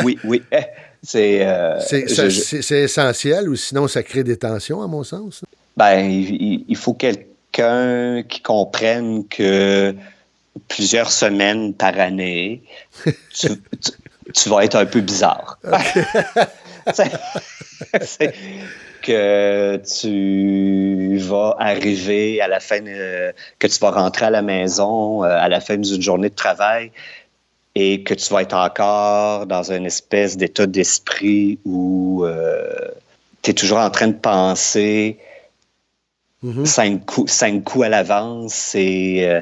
oui, oui. C'est euh, essentiel ou sinon ça crée des tensions, à mon sens? ben, il, faut quelqu'un qui comprenne que plusieurs semaines par année, tu, tu- tu vas être un peu bizarre. C'est- c'est que tu vas arriver à la fin, euh, que tu vas rentrer à la maison euh, à la fin d'une journée de travail et que tu vas être encore dans une espèce d'état d'esprit où tu es toujours en train de penser Mhm. cinq, coups, cinq coups à l'avance. C'est. euh,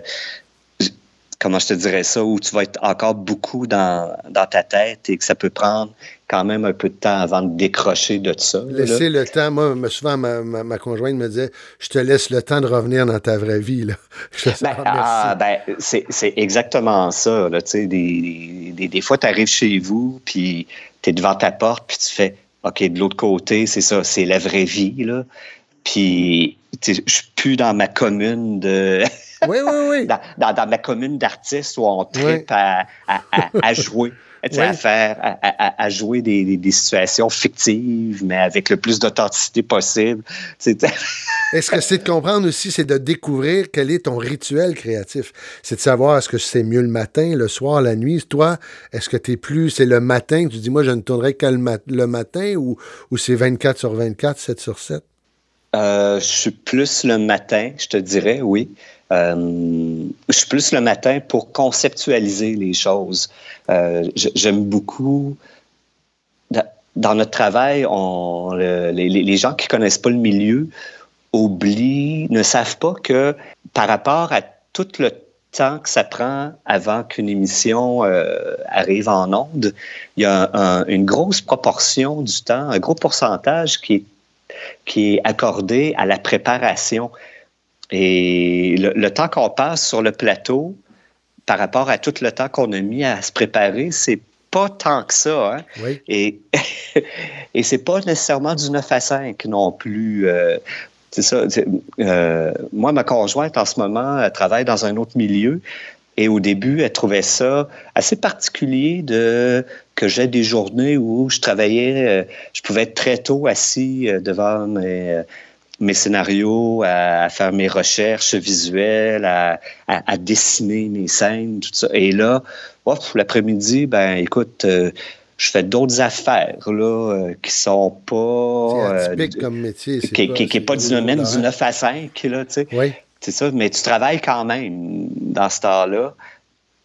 comment je te dirais ça, où tu vas être encore beaucoup dans, dans ta tête et que ça peut prendre quand même un peu de temps avant de décrocher de ça. là. Laisser le temps. Moi, souvent, ma, ma- ma conjointe me disait Je te laisse le temps de revenir dans ta vraie vie. Là. Je Ben, Ah, ah, ben, c'est, exactement ça. Là, tu sais, des, des, des fois, tu arrives chez vous, puis tu es devant ta porte, puis tu fais OK, de l'autre côté, c'est ça, c'est la vraie vie. Là. Puis je suis plus dans ma commune de, Oui, oui, oui. Dans, dans- dans ma commune d'artistes où on tripe à, à- à- à jouer. À faire, à, jouer des, des- des situations fictives, mais avec le plus d'authenticité possible. Est-ce que c'est de comprendre aussi, c'est de découvrir quel est ton rituel créatif? C'est de savoir est-ce que c'est mieux le matin, le soir, la nuit? Toi, est-ce que tu es plus, c'est le matin que tu dis, moi, je ne tournerai que le, mat- le matin ou, ou c'est 24 sur 24, 7 sur 7? Euh, je suis plus le matin, je te dirais, oui. Euh, je suis plus le matin pour conceptualiser les choses. Euh, J'aime beaucoup. Dans, notre travail, les, gens qui connaissent pas le milieu oublient, ne savent pas que par rapport à tout le temps que ça prend avant qu'une émission arrive en onde, il y a un- une grosse proportion du temps, un gros pourcentage qui est qui est accordé à la préparation. Et le, le temps qu'on passe sur le plateau par rapport à tout le temps qu'on a mis à se préparer, c'est pas tant que ça. Hein? Oui. Et, et c'est pas nécessairement du 9 à 5 non plus. euh, c'est ça. euh, moi, ma conjointe, en ce moment, elle travaille dans un autre milieu. Et au début, elle trouvait ça assez particulier de que j'ai des journées où je travaillais, euh, je pouvais être très tôt assis euh, devant mes, euh, mes scénarios, à, à faire mes recherches visuelles, à, à- à dessiner mes scènes, tout ça. Et là, l'après-midi, ben écoute, je fais d'autres affaires là, qui sont pas. C'est euh, comme métier. qui n'est pas, du domaine du horaire. 9 à 5, là, tu sais. Oui. C'est ça, mais tu travailles quand même dans ce temps-là,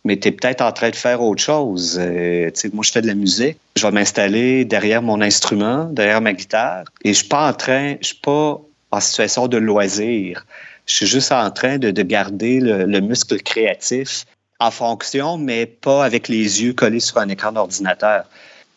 mais tu es peut-être en train de faire autre chose. Euh, moi, je fais de la musique. Je vais m'installer derrière mon instrument, derrière ma guitare, et je suis pas en train, je suis pas en situation de loisir. Je suis juste en train de, de garder le muscle créatif en fonction, mais pas avec les yeux collés sur un écran d'ordinateur.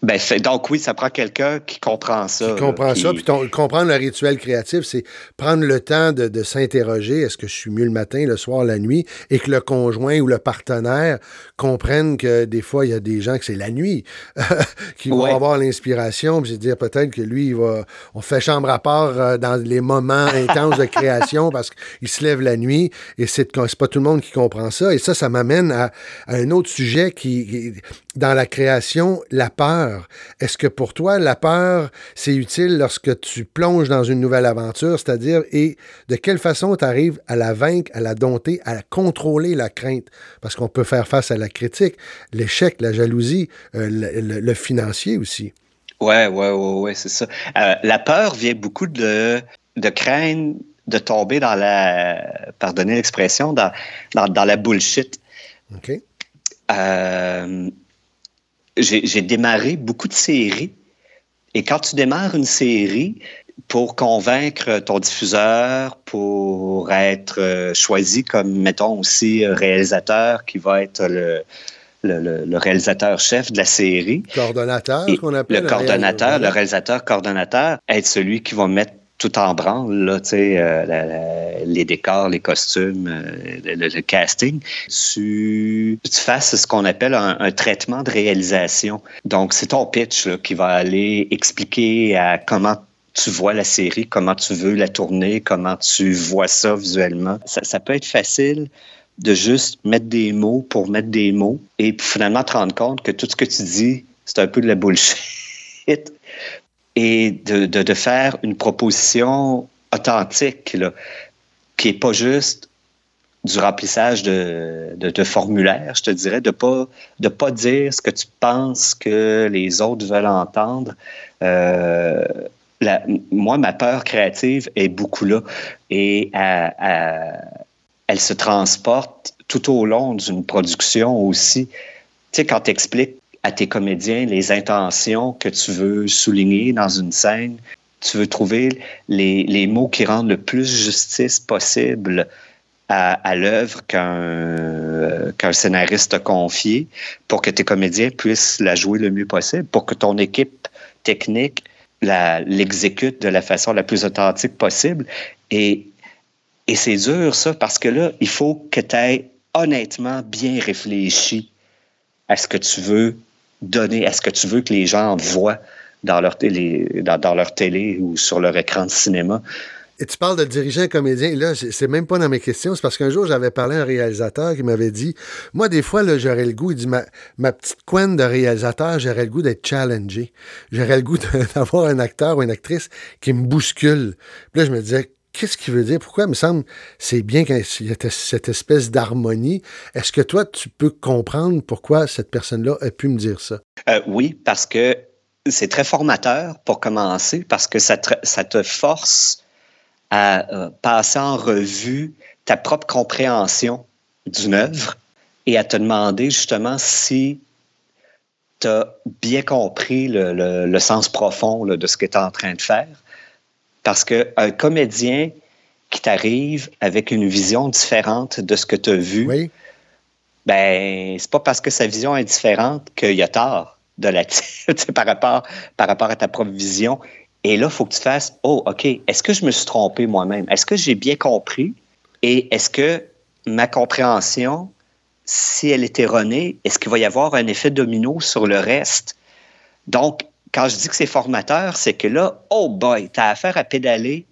Ben, donc oui, ça prend quelqu'un qui comprend ça. Qui- ça. Puis ton- comprendre le rituel créatif, c'est prendre le temps de, de s'interroger est-ce que je suis mieux le matin, le soir, la nuit et que le conjoint ou le partenaire comprenne que des fois, il y a des gens que c'est la nuit qui vont Ouais. avoir l'inspiration. Puis dire peut-être que lui, il va. On fait chambre à part euh, dans les moments intenses de création parce qu'il se lève la nuit et c'est pas tout le monde qui comprend ça. Et ça, ça m'amène à, à un autre sujet qui, qui- dans la création, la peur. Est-ce que pour toi, la peur, c'est utile lorsque tu plonges dans une nouvelle aventure, c'est-à-dire, et de quelle façon tu arrives à la vaincre, à la dompter, à contrôler la crainte? Parce qu'on peut faire face à la critique, l'échec, la jalousie, euh, le, le- le financier aussi. Ouais, ouais, ouais, ouais, c'est ça. Euh, la peur vient beaucoup de, de craindre de tomber dans la, pardonnez l'expression, dans, dans, dans la bullshit. OK? Euh, j'ai démarré beaucoup de séries. Et quand tu démarres une série, pour convaincre ton diffuseur, pour être euh, choisi comme, mettons aussi, euh, réalisateur qui va être le, le, le- le réalisateur-chef de la série, Coordonnateur, qu'on appelle. le coordonnateur, le réalisateur coordonnateur, être celui qui va mettre tout en branle, là, euh, les décors, les costumes, euh, le, casting, tu, tu fasses ce qu'on appelle un, traitement de réalisation. Donc, c'est ton pitch là, qui va aller expliquer à comment tu vois la série, comment tu veux la tourner, comment tu vois ça visuellement. Ça, peut être facile de juste mettre des mots pour mettre des mots et finalement te rendre compte que tout ce que tu dis, c'est un peu de la bullshit. Et de, de, faire une proposition authentique, qui n'est pas juste du remplissage de, de, de formulaire, je te dirais, de pas de pas dire ce que tu penses que les autres veulent entendre. Euh, moi, ma peur créative est beaucoup là et elle- elle se transporte tout au long d'une production aussi. Tu sais, quand tu expliques à tes comédiens les intentions que tu veux souligner dans une scène, tu veux trouver les, les mots qui rendent le plus justice possible à, l'œuvre qu'un euh, scénariste t'a confié pour que tes comédiens puissent la jouer le mieux possible, pour que ton équipe technique l'exécute de la façon la plus authentique possible. Et, et c'est dur, ça, parce que là, il faut que tu aies honnêtement bien réfléchi à ce que tu veux donner, à ce que tu veux que les gens voient dans leur télé, ou sur leur écran de cinéma. Et tu parles de dirigeant comédien. Là, c'est même pas dans mes questions. C'est parce qu'un jour, j'avais parlé à un réalisateur qui m'avait dit Moi, des fois, j'aurais le goût, il dit ma, ma petite couenne de réalisateur, j'aurais le goût d'être challengé. J'aurais le goût d'avoir un acteur ou une actrice qui me bouscule. Puis là, je me disais Qu'est-ce qu'il veut dire? Pourquoi? Il me semble c'est bien qu'il y ait cette espèce d'harmonie. Est-ce que toi, tu peux comprendre pourquoi cette personne-là a pu me dire ça? Euh, oui, parce que c'est très formateur pour commencer, parce que ça te, force à euh, passer en revue ta propre compréhension d'une œuvre et à te demander justement si tu as bien compris le, sens profond de ce que tu es en train de faire. Parce qu'un comédien qui t'arrive avec une vision différente de ce que tu as vu, oui. ben, c'est pas parce que sa vision est différente qu'il y a tort de la par rapport, par rapport à ta propre vision. Et là, il faut que tu fasses Oh, OK, est-ce que je me suis trompé moi-même? Est-ce que j'ai bien compris? Et est-ce que ma compréhension, si elle est erronée, est-ce qu'il va y avoir un effet domino sur le reste? Donc, quand je dis que c'est formateur, c'est que là, oh boy, tu as affaire à pédaler,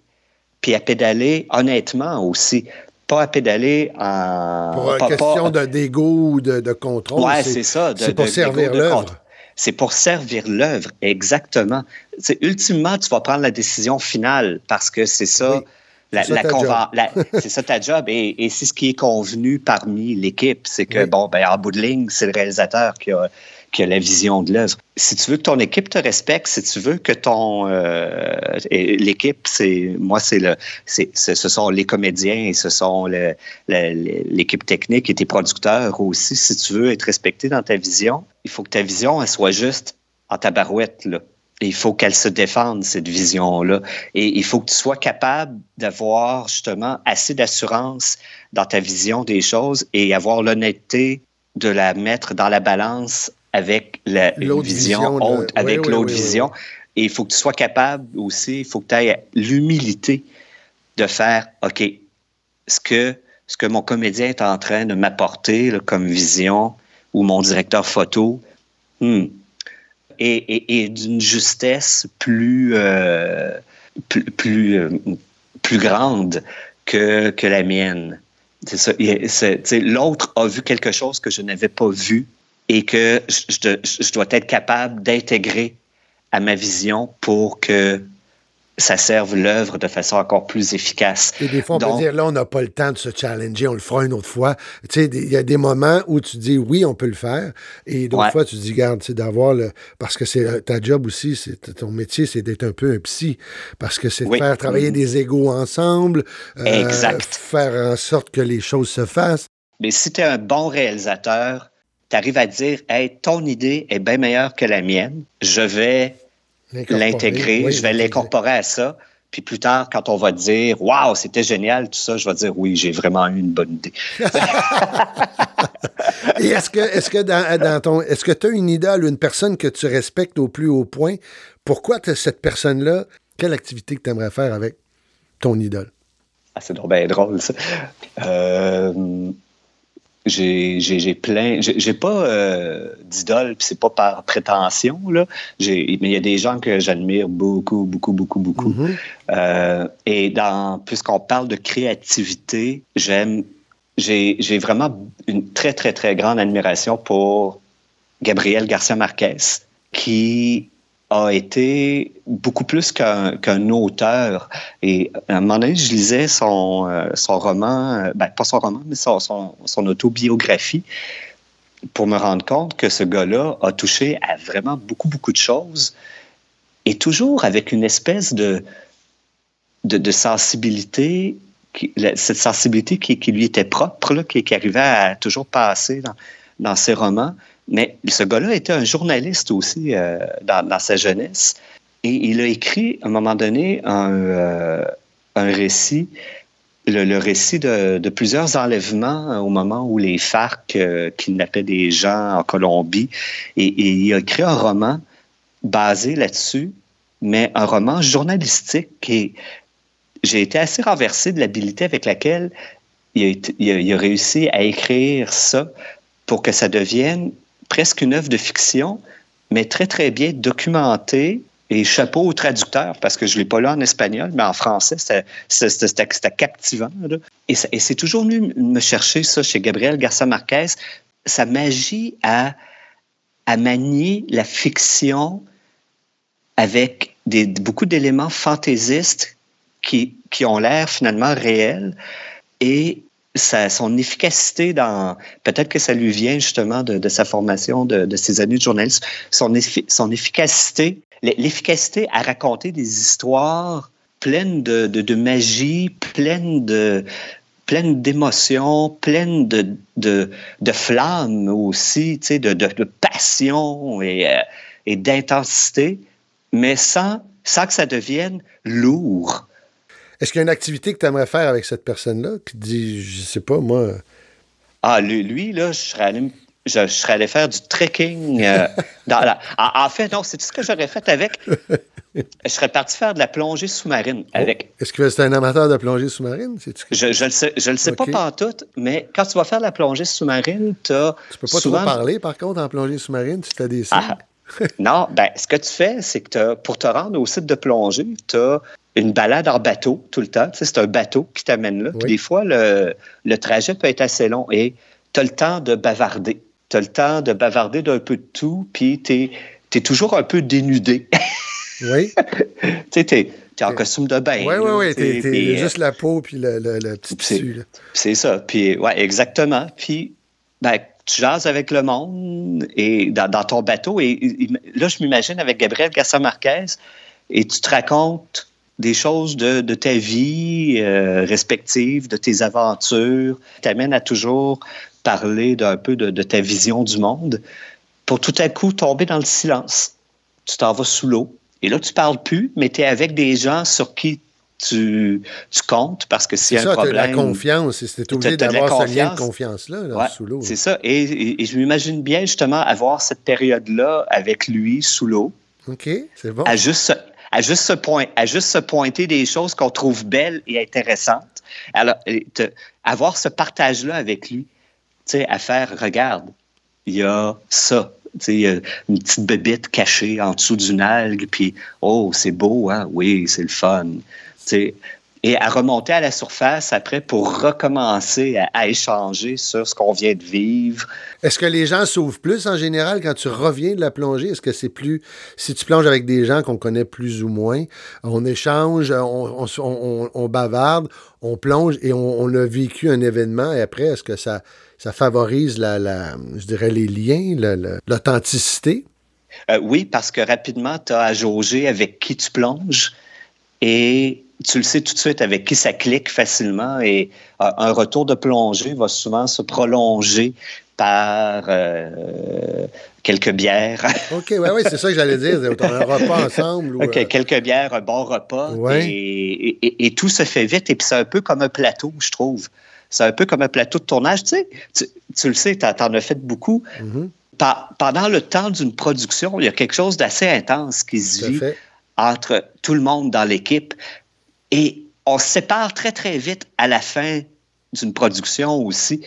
puis à pédaler honnêtement aussi. Pas à pédaler en. Pour une question d'ego ou de, de, contrôle. Oui, c'est ça. C'est pour servir l'œuvre. C'est pour servir l'œuvre, exactement. C'est, ultimement, tu vas prendre la décision finale parce que c'est ça. La, c'est, ça c'est ça ta job et, et, c'est ce qui est convenu parmi l'équipe. C'est que, bon, ben, en bout de ligne, c'est le réalisateur qui a, qui a la vision de l'œuvre. Si tu veux que ton équipe te respecte, si tu veux que ton euh, l'équipe, c'est moi, c'est le, c'est, ce sont les comédiens et ce sont l'équipe technique et tes producteurs aussi. Si tu veux être respecté dans ta vision, il faut que ta vision elle soit juste en tabarouette là. il faut qu'elle se défende, cette vision-là. Et il faut que tu sois capable d'avoir justement assez d'assurance dans ta vision des choses et avoir l'honnêteté de la mettre dans la balance avec la vision, haute, avec l'autre vision. Et il faut que tu sois capable aussi, il faut que tu aies l'humilité de faire, OK, ce que, ce que mon comédien est en train de m'apporter comme vision ou mon directeur photo, hmm, et, d'une justesse plus, euh, plus, plus, euh, plus, grande que, que la mienne. L'autre a vu quelque chose que je n'avais pas vu et que je, dois être capable d'intégrer à ma vision pour que ça serve l'œuvre de façon encore plus efficace. Et des fois, on peut dire, là, on n'a pas le temps de se challenger, on le fera une autre fois. Tu sais, il y a des moments où tu dis, oui, on peut le faire, et d'autres fois, tu dis, garde, c'est d'avoir le... Parce que c'est euh, ta job aussi, c'est ton métier, c'est d'être un peu un psy, parce que c'est de faire travailler des égaux ensemble, euh, faire en sorte que les choses se fassent. Mais si tu es un bon réalisateur, tu arrives à dire hey, ton idée est bien meilleure que la mienne, je vais l'intégrer, je vais l'incorporer à ça. Puis plus tard, quand on va dire Waouh, c'était génial, tout ça, je vais dire oui, j'ai vraiment eu une bonne idée. Et est-ce que, est-ce que dans, ton. Est-ce que tu as une idole, une personne que tu respectes au plus haut point? Pourquoi cette personne-là, quelle activité que tu aimerais faire avec ton idole? Ah, c'est bien drôle, ça. Euh, j'ai plein. J'ai pas euh, d'idole, puis c'est pas par prétention, là. Mais il y a des gens que j'admire beaucoup, beaucoup, beaucoup, beaucoup. Mm-hmm. Euh, et dans puisqu'on parle de créativité, j'aime. J'ai vraiment une très, très, très grande admiration pour Gabriel Garcia Marquez, qui a été beaucoup plus qu'un auteur. Et à un moment donné, je lisais son, euh, son roman, euh, ben, pas son roman, mais son, son, autobiographie, pour me rendre compte que ce gars-là a touché à vraiment beaucoup, beaucoup de choses, et toujours avec une espèce de, de, sensibilité, cette sensibilité qui, qui, lui était propre, qui, arrivait à toujours passer dans, dans ses romans. Mais ce gars-là était un journaliste aussi euh, dans, sa jeunesse. Et il a écrit, à un moment donné, un, euh, récit, le, récit de, plusieurs enlèvements euh, au moment où les FARC kidnappaient des gens en Colombie. Et, et, il a écrit un roman basé là-dessus, mais un roman journalistique. Et j'ai été assez renversé de l'habilité avec laquelle il a réussi à écrire ça pour que ça devienne presque une œuvre de fiction, mais très, très bien documentée Et chapeau au traducteur, parce que je ne l'ai pas lu en espagnol, mais en français, c'était- captivant. là. Et, et c'est toujours venu me chercher, ça, chez Gabriel Garcia Marquez, sa magie à, à manier la fiction avec des, beaucoup d'éléments fantaisistes qui, qui ont l'air finalement réels et son efficacité dans peut-être que ça lui vient justement de, sa formation de, ses années de journaliste son, effi- son efficacité l'e- l'efficacité à raconter des histoires pleines de, magie pleines de pleines d'émotions pleines de, de, de flammes aussi de, de, de passion et, euh, et d'intensité mais sans, sans que ça devienne lourd Est-ce qu'il y a une activité que tu aimerais faire avec cette personne-là qui te dit, je sais pas, moi. Ah, lui, lui, là, je serais allé, me- je, je serais allé faire du trekking. euh, dans la- en, en fait, non, c'est ce que j'aurais fait avec? Je serais parti faire de la plongée sous-marine avec. Est-ce que c'est un amateur de plongée sous-marine? Je, je le sais, je le sais pas pantoute, mais quand tu vas faire de la plongée sous-marine, tu as. Tu peux pas souvent... trop parler, par contre, en plongée sous-marine, si tu as des signes. Ah, non, ben, ce que tu fais, c'est que pour te rendre au site de plongée, tu as une balade en bateau tout le temps. Tu sais, c'est un bateau qui t'amène là. Puis des fois, le, le trajet peut être assez long et tu as le temps de bavarder. Tu as le temps de bavarder d'un peu de tout, puis tu es, toujours un peu dénudé. Oui. tu sais, tu es, en costume de bain. Oui, oui, oui. tu puis, euh, juste la peau puis le, le, le petit tissu. C'est ça. Puis, ouais, exactement. Puis, ben, tu jases avec le monde et dans, dans ton bateau. Et, et- là, je m'imagine avec Gabriel Garcia Marquez et tu te racontes des choses de, de ta vie euh, respective, de tes aventures. T'amènes à toujours parler d'un peu de, de ta vision du monde pour tout à coup tomber dans le silence. Tu t'en vas sous l'eau. Et là, tu parles plus, mais tu es avec des gens sur qui tu, tu comptes parce que C'est un ça, t'as de problème. la confiance. C'était obligé d'avoir ce lien de confiance-là, là, Ouais, sous l'eau. c'est ça. Et, et- et je m'imagine bien justement avoir cette période-là avec lui sous l'eau, OK, c'est bon. à juste, à, juste se pointer des choses qu'on trouve belles et intéressantes. Alors, avoir ce partage-là avec lui, tu sais, à faire, regarde, il y a ça. Tu sais, une petite bébite cachée en dessous d'une algue, puis oh, c'est beau, hein? Oui, c'est le fun. Tu sais, et à remonter à la surface après pour recommencer à, à échanger sur ce qu'on vient de vivre. Est-ce que les gens s'ouvrent plus en général quand tu reviens de la plongée? Est-ce que c'est plus. Si tu plonges avec des gens qu'on connaît plus ou moins, on échange, on, on- on- on bavarde, on plonge et on, a vécu un événement et après, est-ce que ça, ça favorise la, la- je dirais les liens, la- la- l'authenticité? Euh, oui, parce que rapidement, tu as à jauger avec qui tu plonges et tu le sais tout de suite avec qui ça clique facilement et euh, un retour de plongée va souvent se prolonger par euh, quelques bières. OK, oui, oui, c'est ça que j'allais dire. Un repas ensemble. Ou, Ok, euh, quelques bières, un bon repas. Ouais. Et, et- et tout se fait vite. Et puis c'est un peu comme un plateau, je trouve. C'est un peu comme un plateau de tournage. Tu sais, tu, tu le sais, tu en as fait beaucoup. mhm, Pa- pendant le temps d'une production, il y a quelque chose d'assez intense qui se vit entre tout le monde dans l'équipe. Et on se sépare très, très vite à la fin d'une production aussi.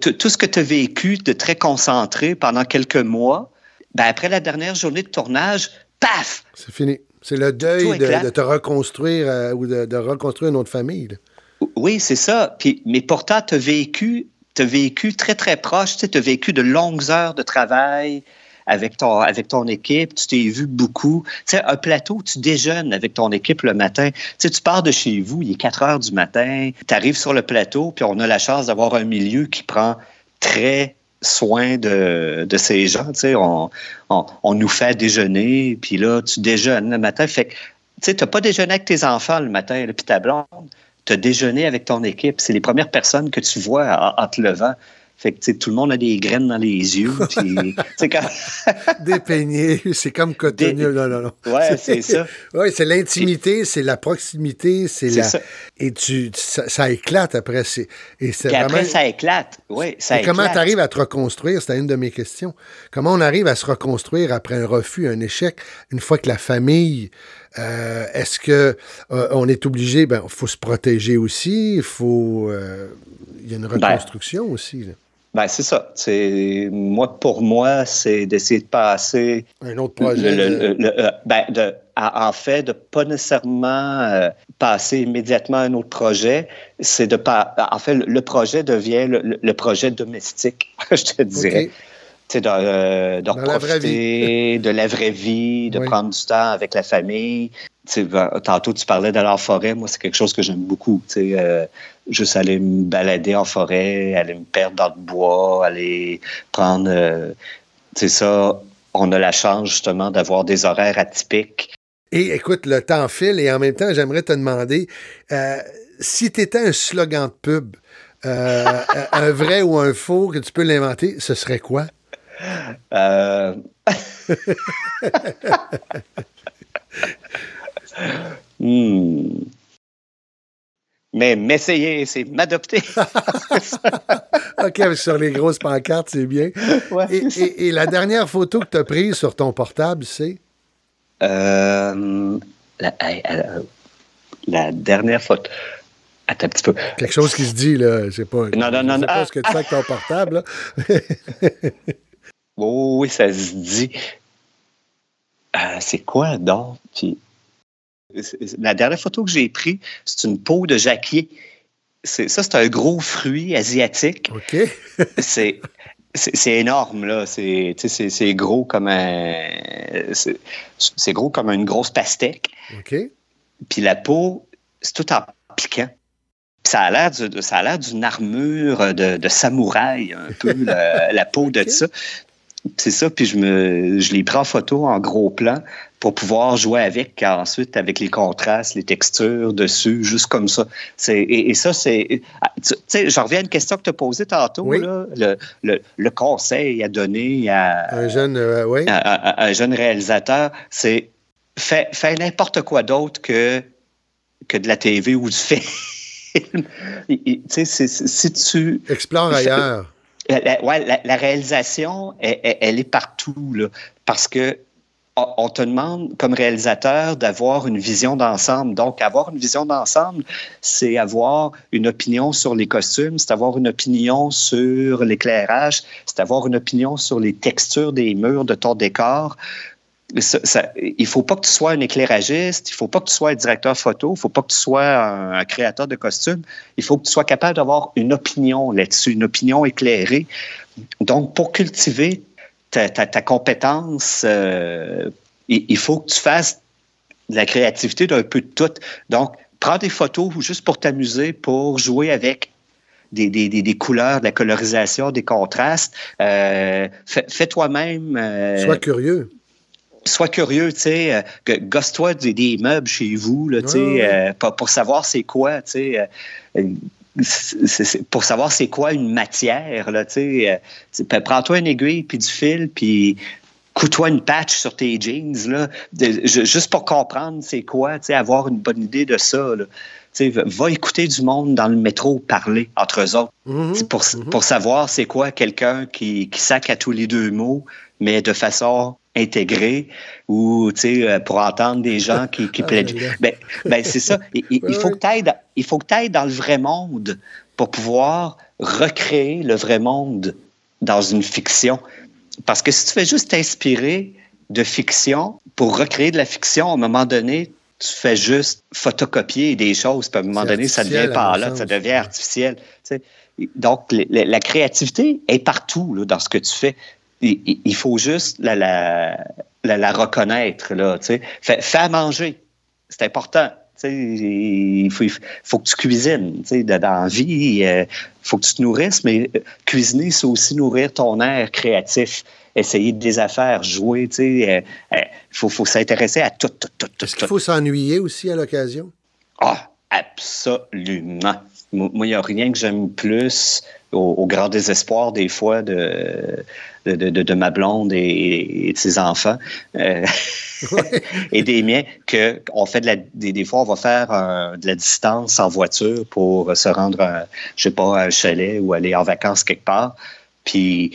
Tout tout ce que tu as vécu de très concentré pendant quelques mois, ben après la dernière journée de tournage, paf! C'est fini. C'est le deuil de, te reconstruire euh, ou de, de reconstruire une autre famille. là. Oui, c'est ça. Puis, mais pourtant, tu as vécu, t'as vécu très, très proche. Tu as vécu de longues heures de travail avec ton, équipe. Tu t'es vu beaucoup. Tu sais, un plateau, tu déjeunes avec ton équipe le matin. Tu tu pars de chez vous, il est 4 heures du matin. Tu arrives sur le plateau, puis on a la chance d'avoir un milieu qui prend très soin de, de ces gens. Tu sais, on, nous fait déjeuner, puis là, tu déjeunes le matin. Tu sais, tu n'as pas déjeuné avec tes enfants le matin, puis ta blonde tu as déjeuné avec ton équipe. C'est les premières personnes que tu vois en te levant. Fait que, tout le monde a des graines dans les yeux. puis, quand- Dépeigné, c'est comme cotonneux. Non, non, non. Ouais, c'est ça. Oui, c'est l'intimité, c'est la proximité, c'est la. ça. Et tu, ça, ça éclate après. c'est- Et c'est Puis après, vraiment. ça éclate. Oui, ça Et comment éclate. tu arrives à te reconstruire? C'était une de mes questions. Comment on arrive à se reconstruire après un refus, un échec, une fois que la famille. Euh, Est-ce que euh, on est obligé? Ben, il faut se protéger aussi. Il faut. euh, Il y a une Ben, reconstruction aussi. là. Ben, c'est ça. C'est, moi, pour moi, c'est d'essayer de passer. Un autre projet. le- le- le- ben, de, à- en fait, de pas nécessairement passer immédiatement à un autre projet. C'est de pas. En fait, le, projet devient le, projet domestique, je te dirais. De, euh, de Dans la de la vraie vie, de Oui. prendre du temps avec la famille. Ben, tantôt, tu parlais d'aller en forêt. Moi, c'est quelque chose que j'aime beaucoup. Euh, juste aller me balader en forêt, aller me perdre dans le bois, aller prendre. euh, tu sais, ça, on a la chance, justement, d'avoir des horaires atypiques. Et écoute, le temps file et en même temps, j'aimerais te demander euh, si tu étais un slogan de pub, euh, un vrai ou un faux, que tu peux l'inventer, ce serait quoi? Euh, hmm. Mais m'essayer, c'est m'adopter. OK, sur les grosses pancartes, c'est bien. Ouais. Et, et- et la dernière photo que tu as prise sur ton portable, c'est? Euh, la, euh, la dernière photo. Attends un petit peu. Quelque chose qui se dit, là. Je sais pas. Non, non, non, Je sais non. pas Ah, ce que tu fais avec ton portable, là. Oh, oui, ça se dit. Euh, c'est quoi donc? Puis, la dernière photo que j'ai prise, c'est une peau de jacquier. Ça, c'est un gros fruit asiatique. OK. c'est c'est énorme là c'est gros comme un c'est gros comme une grosse pastèque OK. puis la peau c'est tout en piquant ça a l'air du- ça a l'air d'une armure de, de samouraï un peu la, la peau de ça c'est ça puis je me je l'ai pris en photo en gros plan pour pouvoir jouer avec ensuite avec les contrastes les textures dessus juste comme ça et, et ça c'est ah, tu sais je reviens à une question que tu as posée tantôt Oui. là, le, le, le conseil à donner à, Un jeune, euh, oui. à- à- à un jeune réalisateur, c'est fais, fais n'importe quoi d'autre que, que de la TV ou du film. Il- il- tu sais, si tu. Explore ailleurs. La, ouais, la, réalisation, elle, est partout, parce que on te demande, comme réalisateur, d'avoir une vision d'ensemble. Donc, avoir une vision d'ensemble, c'est avoir une opinion sur les costumes, c'est avoir une opinion sur l'éclairage, c'est avoir une opinion sur les textures des murs de ton décor. Ça- ça- il faut pas que tu sois un éclairagiste, il faut pas que tu sois un directeur photo, il faut pas que tu sois un, créateur de costumes. Il faut que tu sois capable d'avoir une opinion là-dessus, une opinion éclairée. Donc, pour cultiver ta, compétence, euh, il, faut que tu fasses de la créativité d'un peu de tout. Donc, prends des photos juste pour t'amuser, pour jouer avec des, couleurs, de la colorisation, des contrastes. Euh, fais, fais toi-même. euh, Sois curieux. Sois curieux, tu sais, euh, gosse-toi des, des meubles chez vous, là, tu sais, euh, pour, savoir c'est quoi, tu sais, euh, c'est- c'est- pour savoir c'est quoi une matière, là, tu sais, prends-toi une aiguille puis du fil puis couds-toi une patch sur tes jeans, là, de- juste pour comprendre c'est quoi, tu sais, avoir une bonne idée de ça, là. Va- écouter du monde dans le métro parler entre eux autres. Mhm. C'est Pour, pour savoir c'est quoi quelqu'un qui, qui sac à tous les deux mots, mais de façon intégrée, ou euh, pour entendre des gens qui, qui Ah, plaident. Ben, ben, c'est ça. Il, il- il Ouais, faut que t'ailles dans- il faut que tu ailles dans le vrai monde pour pouvoir recréer le vrai monde dans une fiction. Parce que si tu fais juste t'inspirer de fiction pour recréer de la fiction, à un moment donné, tu fais juste photocopier des choses, puis à un moment donné, ça devient par là, ça devient artificiel. Donc, le- la créativité est partout là, dans ce que tu fais. Il, il- il faut juste la, la, la, la reconnaître. Là, fais, fais à manger. C'est important. Il faut, il faut que tu cuisines. Dans la vie, il faut que tu te nourrisses, mais euh, cuisiner, c'est aussi nourrir ton air créatif. Essayer des affaires, jouer. sais, euh, euh, Il faut, faut s'intéresser à tout, tout, tout, tout. Est-ce qu'il faut s'ennuyer aussi à l'occasion? Ah, absolument. Moi, il n'y a rien que j'aime plus au, au grand désespoir des fois de, de, de- de ma blonde et, et de ses enfants euh, et des miens que on fait de la, des, des fois on va faire euh, de la distance en voiture pour se rendre à, je sais pas à un chalet ou aller en vacances quelque part. Puis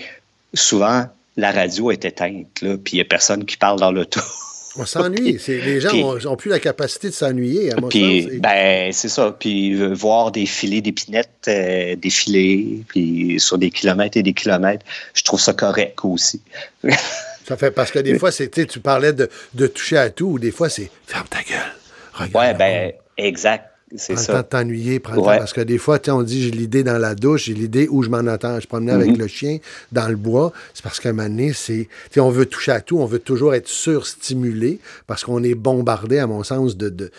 souvent la radio est éteinte là puis il n'y a personne qui parle dans l'auto On s'ennuie. C'est- Les gens Puis- ont, ont plus la capacité de s'ennuyer, à mon Puis, sens. Et- ben, c'est ça. Puis, euh, voir des filets d'épinettes euh, défiler, puis sur des kilomètres et des kilomètres, je trouve ça correct aussi. Ça fait parce que des fois, c'est, tu parlais de, de toucher à tout, ou des fois, c'est ferme ta gueule. Regarde. Ouais, le ben, monde. exact. C'est Prends le temps de t'ennuyer, prends le temps. Parce que des fois, on dit j'ai l'idée dans la douche, j'ai l'idée où je m'en attends. Je promenais avec Mhm. le chien dans le bois. C'est parce qu'à un moment donné, c'est. on veut toucher à tout, on veut toujours être surstimulé parce qu'on est bombardé, à mon sens, de. de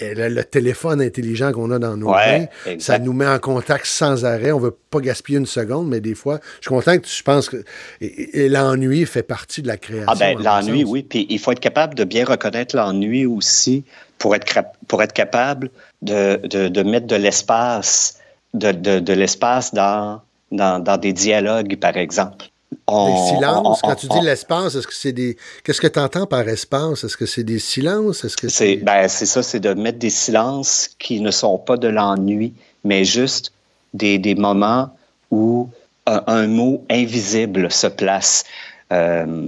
le, le téléphone intelligent qu'on a dans nos mains. Ça nous met en contact sans arrêt. On veut pas gaspiller une seconde, mais des fois, je suis content que tu penses que. Et, et- et l'ennui fait partie de la création. Ah ben, l'ennui, oui. Puis il faut être capable de bien reconnaître l'ennui aussi pour être, pour être capable de, de, de mettre de l'espace, de, de, l'espace dans, dans, dans des dialogues, par exemple. Des On- silences, on- quand tu dis l'espace, est-ce que c'est des. Qu'est-ce que tu entends par espace? Est-ce que c'est des silences? Est-ce que C'est c'est. ben, c'est ça, c'est de mettre des silences qui ne sont pas de l'ennui, mais juste des, des moments où un, un mot invisible se place. Euh,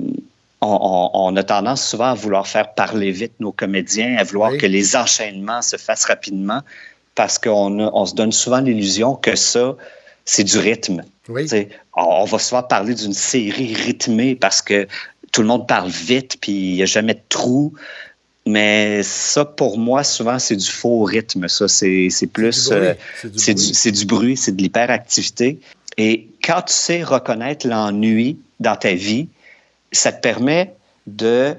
on, on- a tendance souvent à vouloir faire parler vite nos comédiens, à vouloir Oui. que les enchaînements se fassent rapidement, parce qu'on on se donne souvent l'illusion que ça, c'est du rythme. Oui. On va souvent parler d'une série rythmée parce que tout le monde parle vite, puis il n'y a jamais de trou. Mais ça, pour moi, souvent, c'est du faux rythme. Ça, c'est plus. euh, C'est du c'est bruit. du, c'est du bruit, c'est de l'hyperactivité. Et quand tu sais reconnaître l'ennui dans ta vie, ça te permet de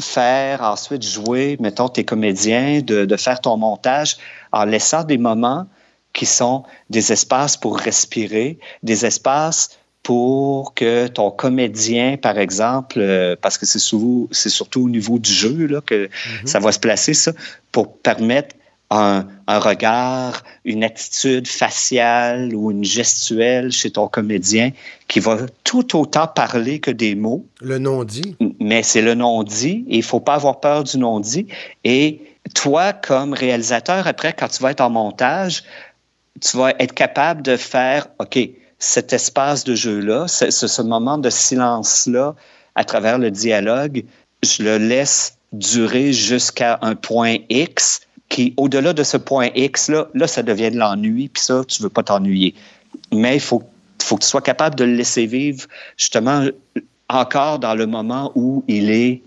faire ensuite jouer, mettons, tes comédiens, de, de faire ton montage en laissant des moments qui sont des espaces pour respirer, des espaces pour que ton comédien, par exemple, euh, parce que c'est souvent, c'est surtout au niveau du jeu là, que ça va se placer, ça, pour permettre un, un regard, une attitude faciale ou une gestuelle chez ton comédien qui va tout autant parler que des mots Le non-dit. mais c'est le non-dit et il faut pas avoir peur du non-dit. Et toi, comme réalisateur, après, quand tu vas être en montage, tu vas être capable de faire, OK, cet espace de jeu-là, ce, moment de silence-là, à travers le dialogue, je le laisse durer jusqu'à un point X qui, au-delà de ce point X-là, là, ça devient de l'ennui, puis ça, tu veux pas t'ennuyer. Mais il faut, faut que tu sois capable de le laisser vivre, justement, encore dans le moment où il est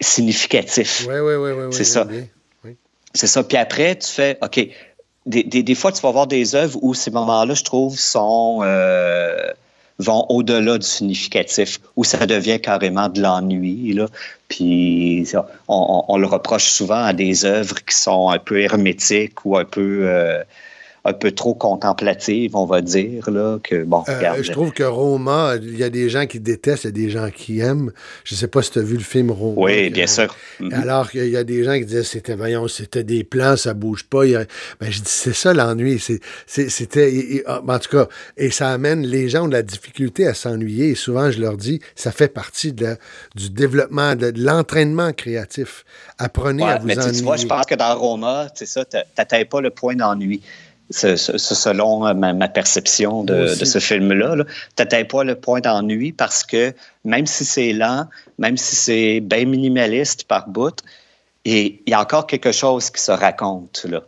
significatif. Oui, oui, oui. oui C'est oui, ça. C'est ça. Puis après, tu fais, OK, des, des, des fois, tu vas voir des œuvres où ces moments-là, je trouve, sont, euh, vont au-delà du significatif, où ça devient carrément de l'ennui. Puis ça, on, on- on le reproche souvent à des œuvres qui sont un peu hermétiques ou un peu, euh, un peu trop contemplatives, on va dire. Là, que, bon, Euh, regarde, je trouve que Roma, il y a des gens qui détestent, il y a des gens qui aiment. Je ne sais pas si tu as vu le film Roma. Oui, bien sûr. Mhm. Alors qu'il y a des gens qui disaient c'était voyons, c'était des plans, ça bouge pas. A- Ben, je dis c'est ça l'ennui. C'était. ah, En tout cas, et ça amène les gens ont de la difficulté à s'ennuyer. Et souvent, je leur dis, ça fait partie de la- du développement, de, de l'entraînement créatif. Apprenez Ouais, à vous mais ennuyer. tu vois, je pense que dans Roma, c'est ça, tu n'atteins pas le point d'ennui. C'est- c'est- c'est selon euh, ma, ma perception de, ce film-là. Tu n'atteins pas le point d'ennui parce que même si c'est lent, même si c'est bien minimaliste par bout, il y a encore quelque chose qui se raconte. Là.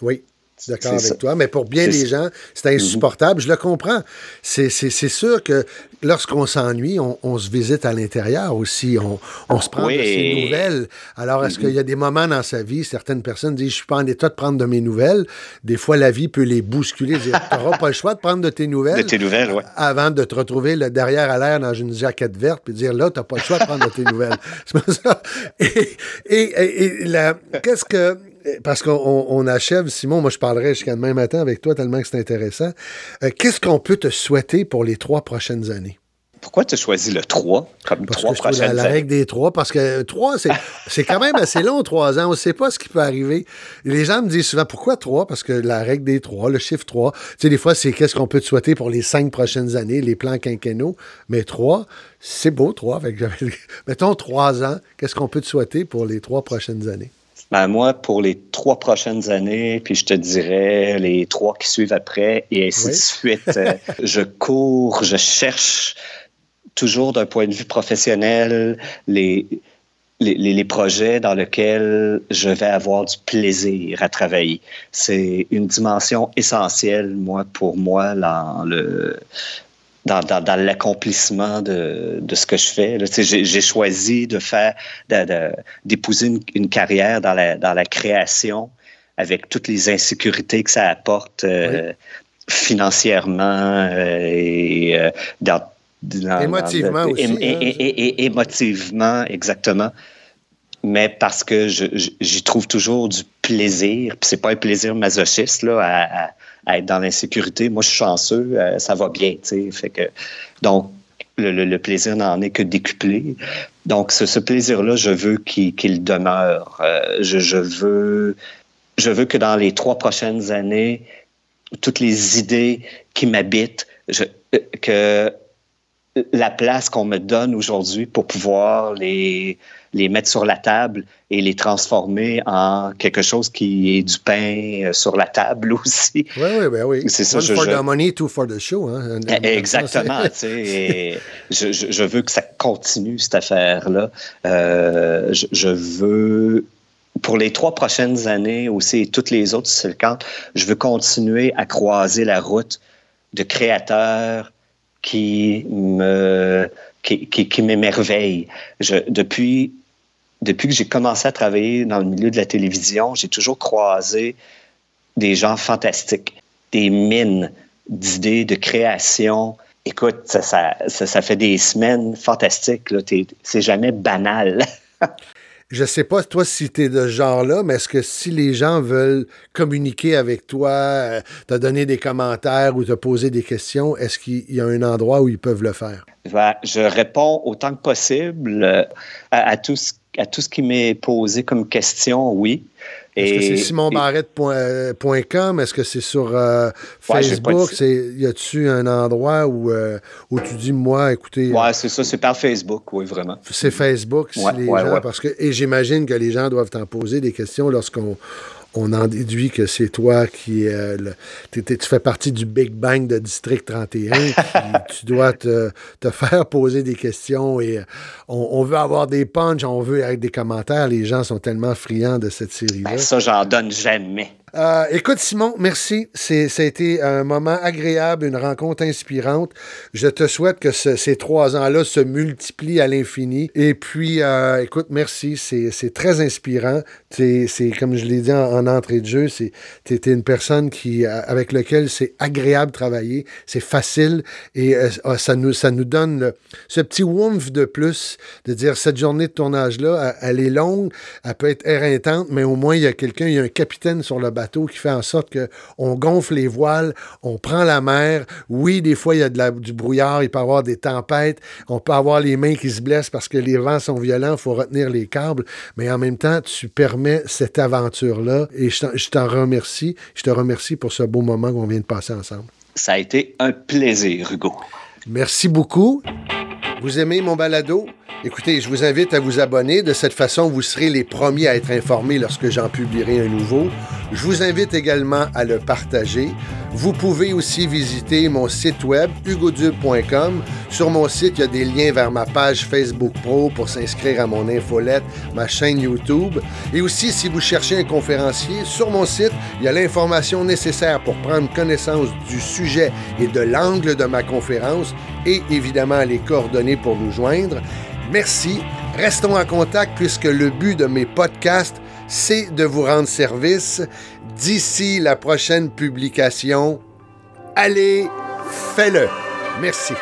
Oui. Suis D'accord avec ça. toi, mais pour bien des gens, c'est insupportable. Je le comprends. C'est sûr que lorsqu'on s'ennuie, on, on se visite à l'intérieur aussi. On, on se prend Oui. de ses nouvelles. Alors, est-ce qu'il y a des moments dans sa vie, certaines personnes disent, je suis pas en état de prendre de mes nouvelles. Des fois, la vie peut les bousculer, dire, tu n'auras pas le choix de prendre de tes nouvelles. De tes nouvelles, oui. Avant de te retrouver le derrière à l'air dans une jaquette verte, puis dire là, tu n'as pas le choix de prendre de tes nouvelles. C'est pas ça. Et, et, et- et qu'est-ce que. Parce qu'on on- on achève, Simon, moi je parlerai jusqu'à demain matin avec toi tellement que c'est intéressant. Euh, qu'est-ce qu'on peut te souhaiter pour les trois prochaines années? Pourquoi tu as choisi le 3 comme Parce trois que je trouve la, prochaines la années? règle des trois, parce que trois, c'est, c'est quand même assez long, trois ans. On ne sait pas ce qui peut arriver. Les gens me disent souvent, pourquoi trois? Parce que la règle des trois, le chiffre trois, tu sais, des fois, c'est qu'est-ce qu'on peut te souhaiter pour les cinq prochaines années, les plans quinquennaux. Mais trois, c'est beau, trois. Fait que j'avais- mettons trois ans, qu'est-ce qu'on peut te souhaiter pour les trois prochaines années? Ben, moi, pour les trois prochaines années, puis je te dirais les trois qui suivent après, et ainsi Oui. de suite, euh, je cours, je cherche toujours d'un point de vue professionnel les, les, les- les projets dans lesquels je vais avoir du plaisir à travailler. C'est une dimension essentielle, moi, pour moi, dans le dans, dans, dans l'accomplissement de, de ce que je fais. J'ai choisi de faire, d'épouser une, une carrière dans la, dans la création avec toutes les insécurités que ça apporte euh, financièrement euh, et euh, dans, dans- Émotivement dans- aussi, et- hein. et- et- et- émotivement, exactement. Mais parce que j'y trouve toujours du plaisir. Puis c'est pas un plaisir masochiste là, à, être dans l'insécurité. Moi, je suis chanceux, euh, ça va bien. tu sais. Fait que, donc, le, plaisir n'en est que décuplé. Donc, ce, plaisir-là, je veux qu'il demeure. Euh, je, veux, je veux que dans les trois prochaines années, toutes les idées qui m'habitent, euh, que la place qu'on me donne aujourd'hui pour pouvoir les, les mettre sur la table et les transformer en quelque chose qui est du pain euh, sur la table aussi. Oui, oui, ben oui. C'est ça, One je- for je- the money, two for the show. Hein. Exactement. tu sais, et je, veux que ça continue, cette affaire-là. Euh, je, veux, pour les trois prochaines années aussi, et toutes les autres, si c'est le je veux continuer à croiser la route de créateurs qui me qui, qui, qui m'émerveillent. Je, depuis, depuis que j'ai commencé à travailler dans le milieu de la télévision, j'ai toujours croisé des gens fantastiques, des mines d'idées, de création. Écoute, ça, ça, ça, ça fait des semaines fantastiques. C'est jamais banal. Je sais pas, toi, si tu es de ce genre-là, mais est-ce que si les gens veulent communiquer avec toi, euh, te donner des commentaires ou te poser des questions, est-ce qu'il y a un endroit où ils peuvent le faire? Ben, je réponds autant que possible euh, à, à tout, ce, à tout ce qui m'est posé comme question, oui. Est-ce que c'est et- simonbarrette.com? Est-ce que c'est sur euh, Facebook? y a-tu un endroit où, euh, où tu dis, moi, écoutez, Ouais, c'est ça, c'est par Facebook, oui, vraiment. c'est Facebook, si Ouais, les ouais, gens, ouais. parce que, et j'imagine que les gens doivent t'en poser des questions lorsqu'on on en déduit que c'est toi qui euh, le- tu fais partie du Big Bang de District 31, puis tu dois te, te faire poser des questions et euh, on, on veut avoir des punchs, on veut avec des commentaires. Les gens sont tellement friands de cette série-là. Ben, ça, j'en donne jamais. Euh, écoute, Simon, merci. C'est, ça a été un moment agréable, une rencontre inspirante. Je te souhaite que ce- ces trois ans-là se multiplient à l'infini. Et puis, euh, écoute, merci. C'est, c'est très inspirant. T'es- c'est, comme je l'ai dit en, en entrée de jeu, c'est, t'es, t'es une personne qui, euh, avec laquelle c'est agréable de travailler. C'est facile et ah, ça, nous, ça nous donne ce petit woomph de plus de dire cette journée de tournage-là, elle, elle est longue, elle peut être éreintante, mais au moins, il y a quelqu'un, il y a un capitaine sur le bateau qui fait en sorte que on gonfle les voiles, on prend la mer. Oui, des fois, il y a de la- du brouillard, il peut y avoir des tempêtes, on peut avoir les mains qui se blessent parce que les vents sont violents, il faut retenir les câbles, mais en même temps, tu permets cette aventure-là et je t'en- je t'en remercie. Je te remercie pour ce beau moment qu'on vient de passer ensemble. Ça a été un plaisir, Hugo. Merci beaucoup. Vous aimez mon balado? Écoutez, je vous invite à vous abonner. De cette façon, vous serez les premiers à être informés lorsque j'en publierai un nouveau. Je vous invite également à le partager. Vous pouvez aussi visiter mon site web hugodube.com. Sur mon site, il y a des liens vers ma page Facebook Pro pour s'inscrire à mon infolette, ma chaîne YouTube. Et aussi, si vous cherchez un conférencier, sur mon site, il y a l'information nécessaire pour prendre connaissance du sujet et de l'angle de ma conférence et évidemment les coordonnées pour nous joindre. Merci. Restons en contact puisque le but de mes podcasts, c'est de vous rendre service. D'ici la prochaine publication, allez, fais-le. Merci.